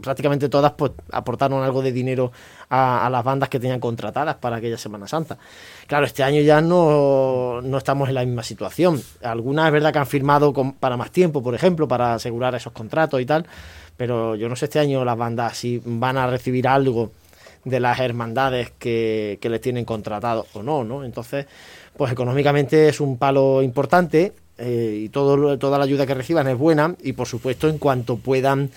prácticamente todas pues, aportaron algo de dinero a, las bandas que tenían contratadas para aquella Semana Santa. Claro, este año ya no, no estamos en la misma situación. Algunas es verdad que han firmado para más tiempo, por ejemplo, para asegurar esos contratos y tal, pero yo no sé este año las bandas si van a recibir algo de las hermandades que, que les tienen contratado o no, ¿no? Entonces pues económicamente es un palo importante eh, y todo, toda la ayuda que reciban es buena y por supuesto en cuanto puedan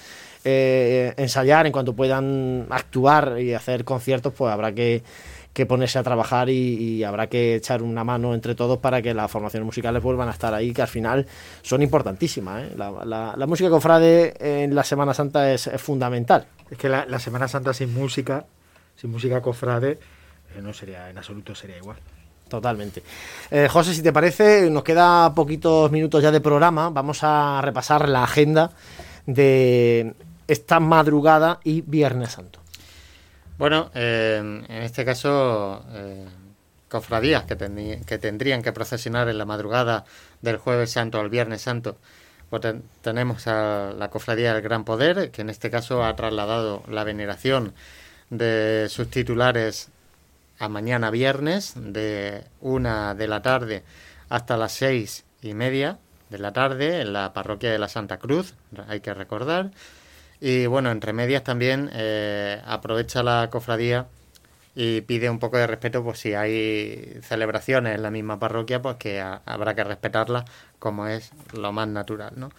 eh, ensayar, en cuanto puedan actuar y hacer conciertos, pues habrá que, ponerse a trabajar y, habrá que echar una mano entre todos para que las formaciones musicales vuelvan a estar ahí, que al final son importantísimas. ¿eh? La, la, música cofrade en la Semana Santa es, fundamental. Es que la, Semana Santa sin música, sin música cofrade, no sería en absoluto sería igual. Totalmente. Eh, José, si te parece, nos queda poquitos minutos ya de programa. Vamos a repasar la agenda de esta madrugada y Viernes Santo. Bueno, eh, en este caso, eh, cofradías que, que, tendrían que procesionar en la madrugada del Jueves Santo al Viernes Santo. Pues tenemos a la Cofradía del Gran Poder, que en este caso ha trasladado la veneración de sus titulares a mañana viernes de una de la tarde hasta las seis y media de la tarde en la parroquia de la Santa Cruz, hay que recordar. Y bueno, entre medias también eh, aprovecha la cofradía y pide un poco de respeto, pues si hay celebraciones en la misma parroquia, pues que habrá que respetarlas como es lo más natural, ¿no?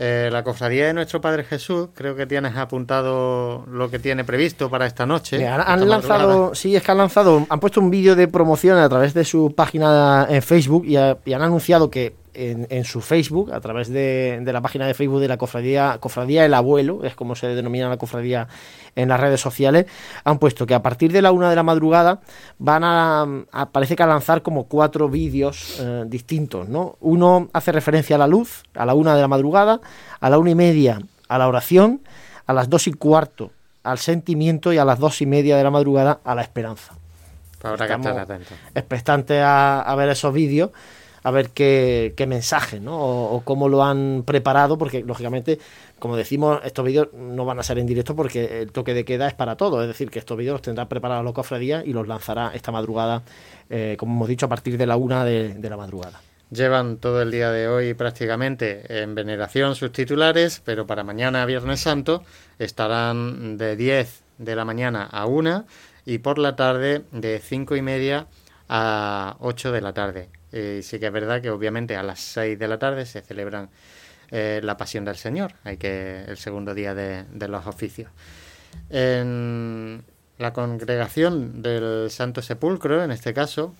Eh, la cofradía de nuestro Padre Jesús, creo que tienes apuntado lo que tiene previsto para esta noche. han, lanzado, sí, es que han lanzado, han puesto un vídeo de promoción a través de su página en Facebook y han anunciado que en, su Facebook, a través de, la página de Facebook de la cofradía, cofradía El Abuelo, es como se denomina la cofradía en las redes sociales, han puesto que a partir de la una de la madrugada van a, parece que a lanzar como cuatro vídeos eh, distintos, ¿no? Uno hace referencia a la luz, a la una de la madrugada, a la una y media a la oración, a las dos y cuarto al sentimiento y a las dos y media de la madrugada a la esperanza. Habrá que estar atentos. Expectantes a ver esos vídeos a ver qué, mensaje ¿no? O, cómo lo han preparado, porque lógicamente, como decimos, estos vídeos no van a ser en directo porque el toque de queda es para todo, es decir, que estos vídeos los tendrá preparados los cofradías y los lanzará esta madrugada, eh, como hemos dicho, a partir de la una de, la madrugada. Llevan todo el día de hoy prácticamente en veneración sus titulares, pero para mañana, Viernes Santo, estarán de 10 de la mañana a 1 y por la tarde de 5 y media a 8 de la tarde. Eh, sí que es verdad que obviamente a las 6 de la tarde se celebran eh, la Pasión del Señor, hay que el segundo día de, los oficios. En la congregación del Santo Sepulcro, en este caso,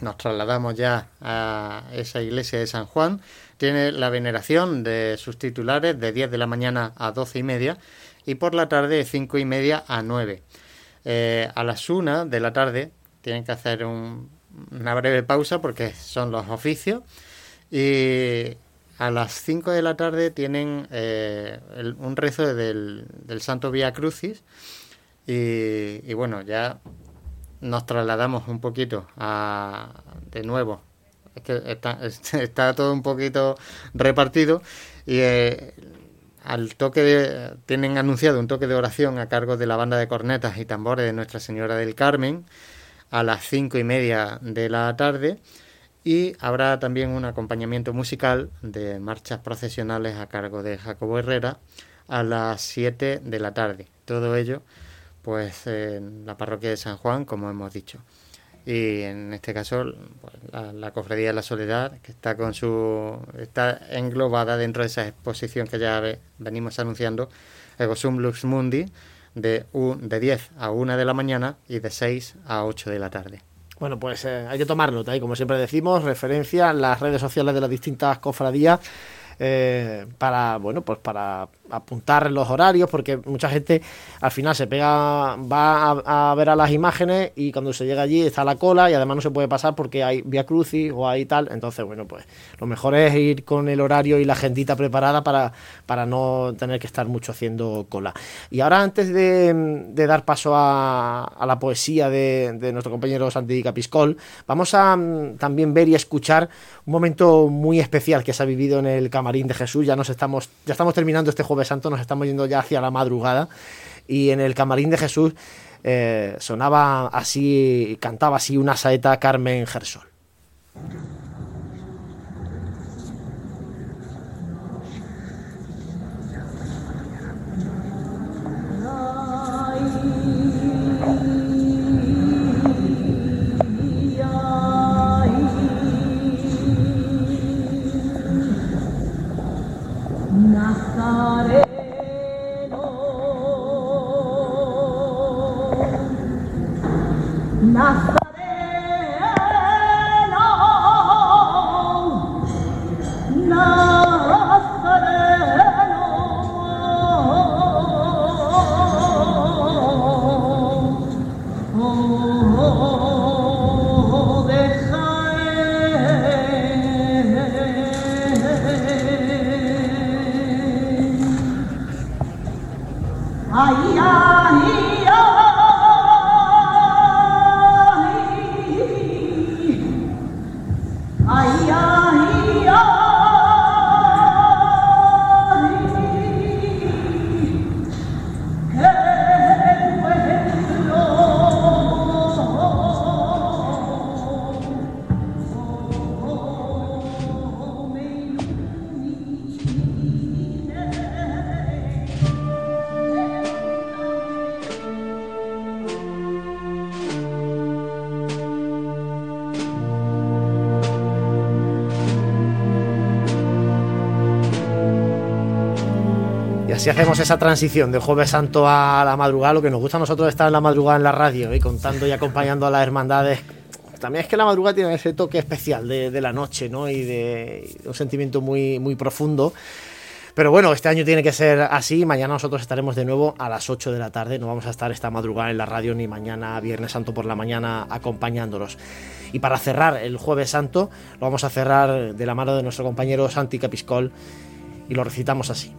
nos trasladamos ya a esa iglesia de San Juan, tiene la veneración de sus titulares de 10 de la mañana a 12 y media y por la tarde de 5 y media a 9. Eh, a las 1 de la tarde tienen que hacer un, una breve pausa porque son los oficios. Y a las 5 de la tarde tienen eh, un rezo del, Santo Vía Crucis. Y, bueno, ya nos trasladamos un poquito a, de nuevo. Es está todo un poquito repartido y eh, al toque de, tienen anunciado un toque de oración a cargo de la banda de cornetas y tambores de Nuestra Señora del Carmen a las cinco y media de la tarde y habrá también un acompañamiento musical de marchas procesionales a cargo de Jacobo Herrera a las 7 de la tarde. Todo ello pues en la parroquia de San Juan, como hemos dicho. Y en este caso, pues, la, Cofradía de la Soledad, que está con su está englobada dentro de esa exposición que ya venimos anunciando, Ego Sum Lux Mundi, de, de 10 a 1 de la mañana y de 6 a 8 de la tarde. Bueno, pues eh, hay que tomar nota y como siempre decimos, referencia en las redes sociales de las distintas cofradías eh, para, bueno, pues para apuntar los horarios, porque mucha gente al final se pega, va a, ver a las imágenes y cuando se llega allí está la cola y además no se puede pasar porque hay vía crucis o hay tal. Entonces, bueno, pues lo mejor es ir con el horario y la agendita preparada para, para no tener que estar mucho haciendo cola. Y ahora, antes de, dar paso a, la poesía de, de, nuestro compañero Santi Capiscol, vamos a mm, también ver y escuchar un momento muy especial que se ha vivido en el camarín de Jesús. Ya nos estamos, ya estamos terminando este jueves Santo, nos estamos yendo ya hacia la madrugada y en el camarín de Jesús eh, sonaba así, cantaba así una saeta Carmen Gersol. Si hacemos esa transición de Jueves Santo a la madrugada, lo que nos gusta a nosotros es estar en la madrugada en la radio y contando y acompañando a las hermandades. También es que la madrugada tiene ese toque especial de, la noche, ¿no? Y un sentimiento muy, muy profundo. Pero bueno, este año tiene que ser así. Mañana nosotros estaremos de nuevo a las 8 de la tarde. No vamos a estar esta madrugada en la radio ni mañana, Viernes Santo por la mañana, acompañándolos. Y para cerrar el Jueves Santo, lo vamos a cerrar de la mano de nuestro compañero Santi Capiscol y lo recitamos así.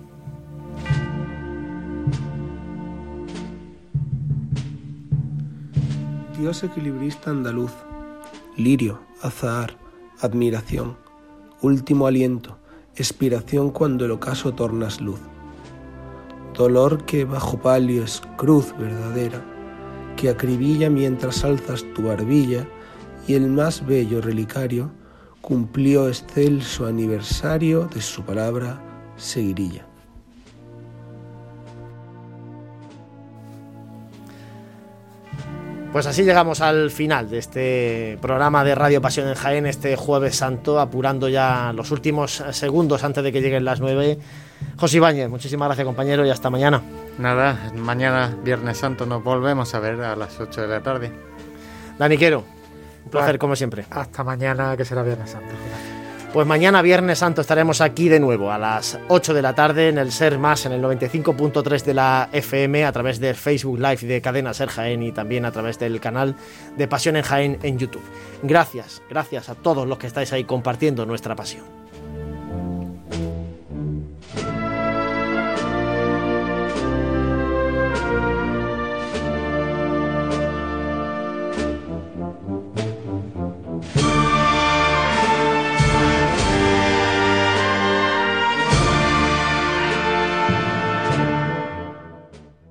Dios equilibrista andaluz, lirio, azahar, admiración, último aliento, expiración cuando el ocaso tornas luz. Dolor que bajo palio es cruz verdadera, que acribilla mientras alzas tu barbilla y el más bello relicario cumplió excelso aniversario de su palabra seguirilla. Pues así llegamos al final de este programa de Radio Pasión en Jaén, este jueves santo, apurando ya los últimos segundos antes de que lleguen las nueve. José Ibáñez, muchísimas gracias compañero y hasta mañana. Nada, mañana Viernes Santo nos volvemos a ver a las 8 de la tarde. Dani Quero, un placer como siempre. Hasta mañana que será Viernes Santo. Pues mañana, Viernes Santo, estaremos aquí de nuevo a las 8 de la tarde en el Ser Más, en el 95.3 de la FM, a través del Facebook Live de Cadena Ser Jaén y también a través del canal de Pasión en Jaén en YouTube. Gracias, gracias a todos los que estáis ahí compartiendo nuestra pasión.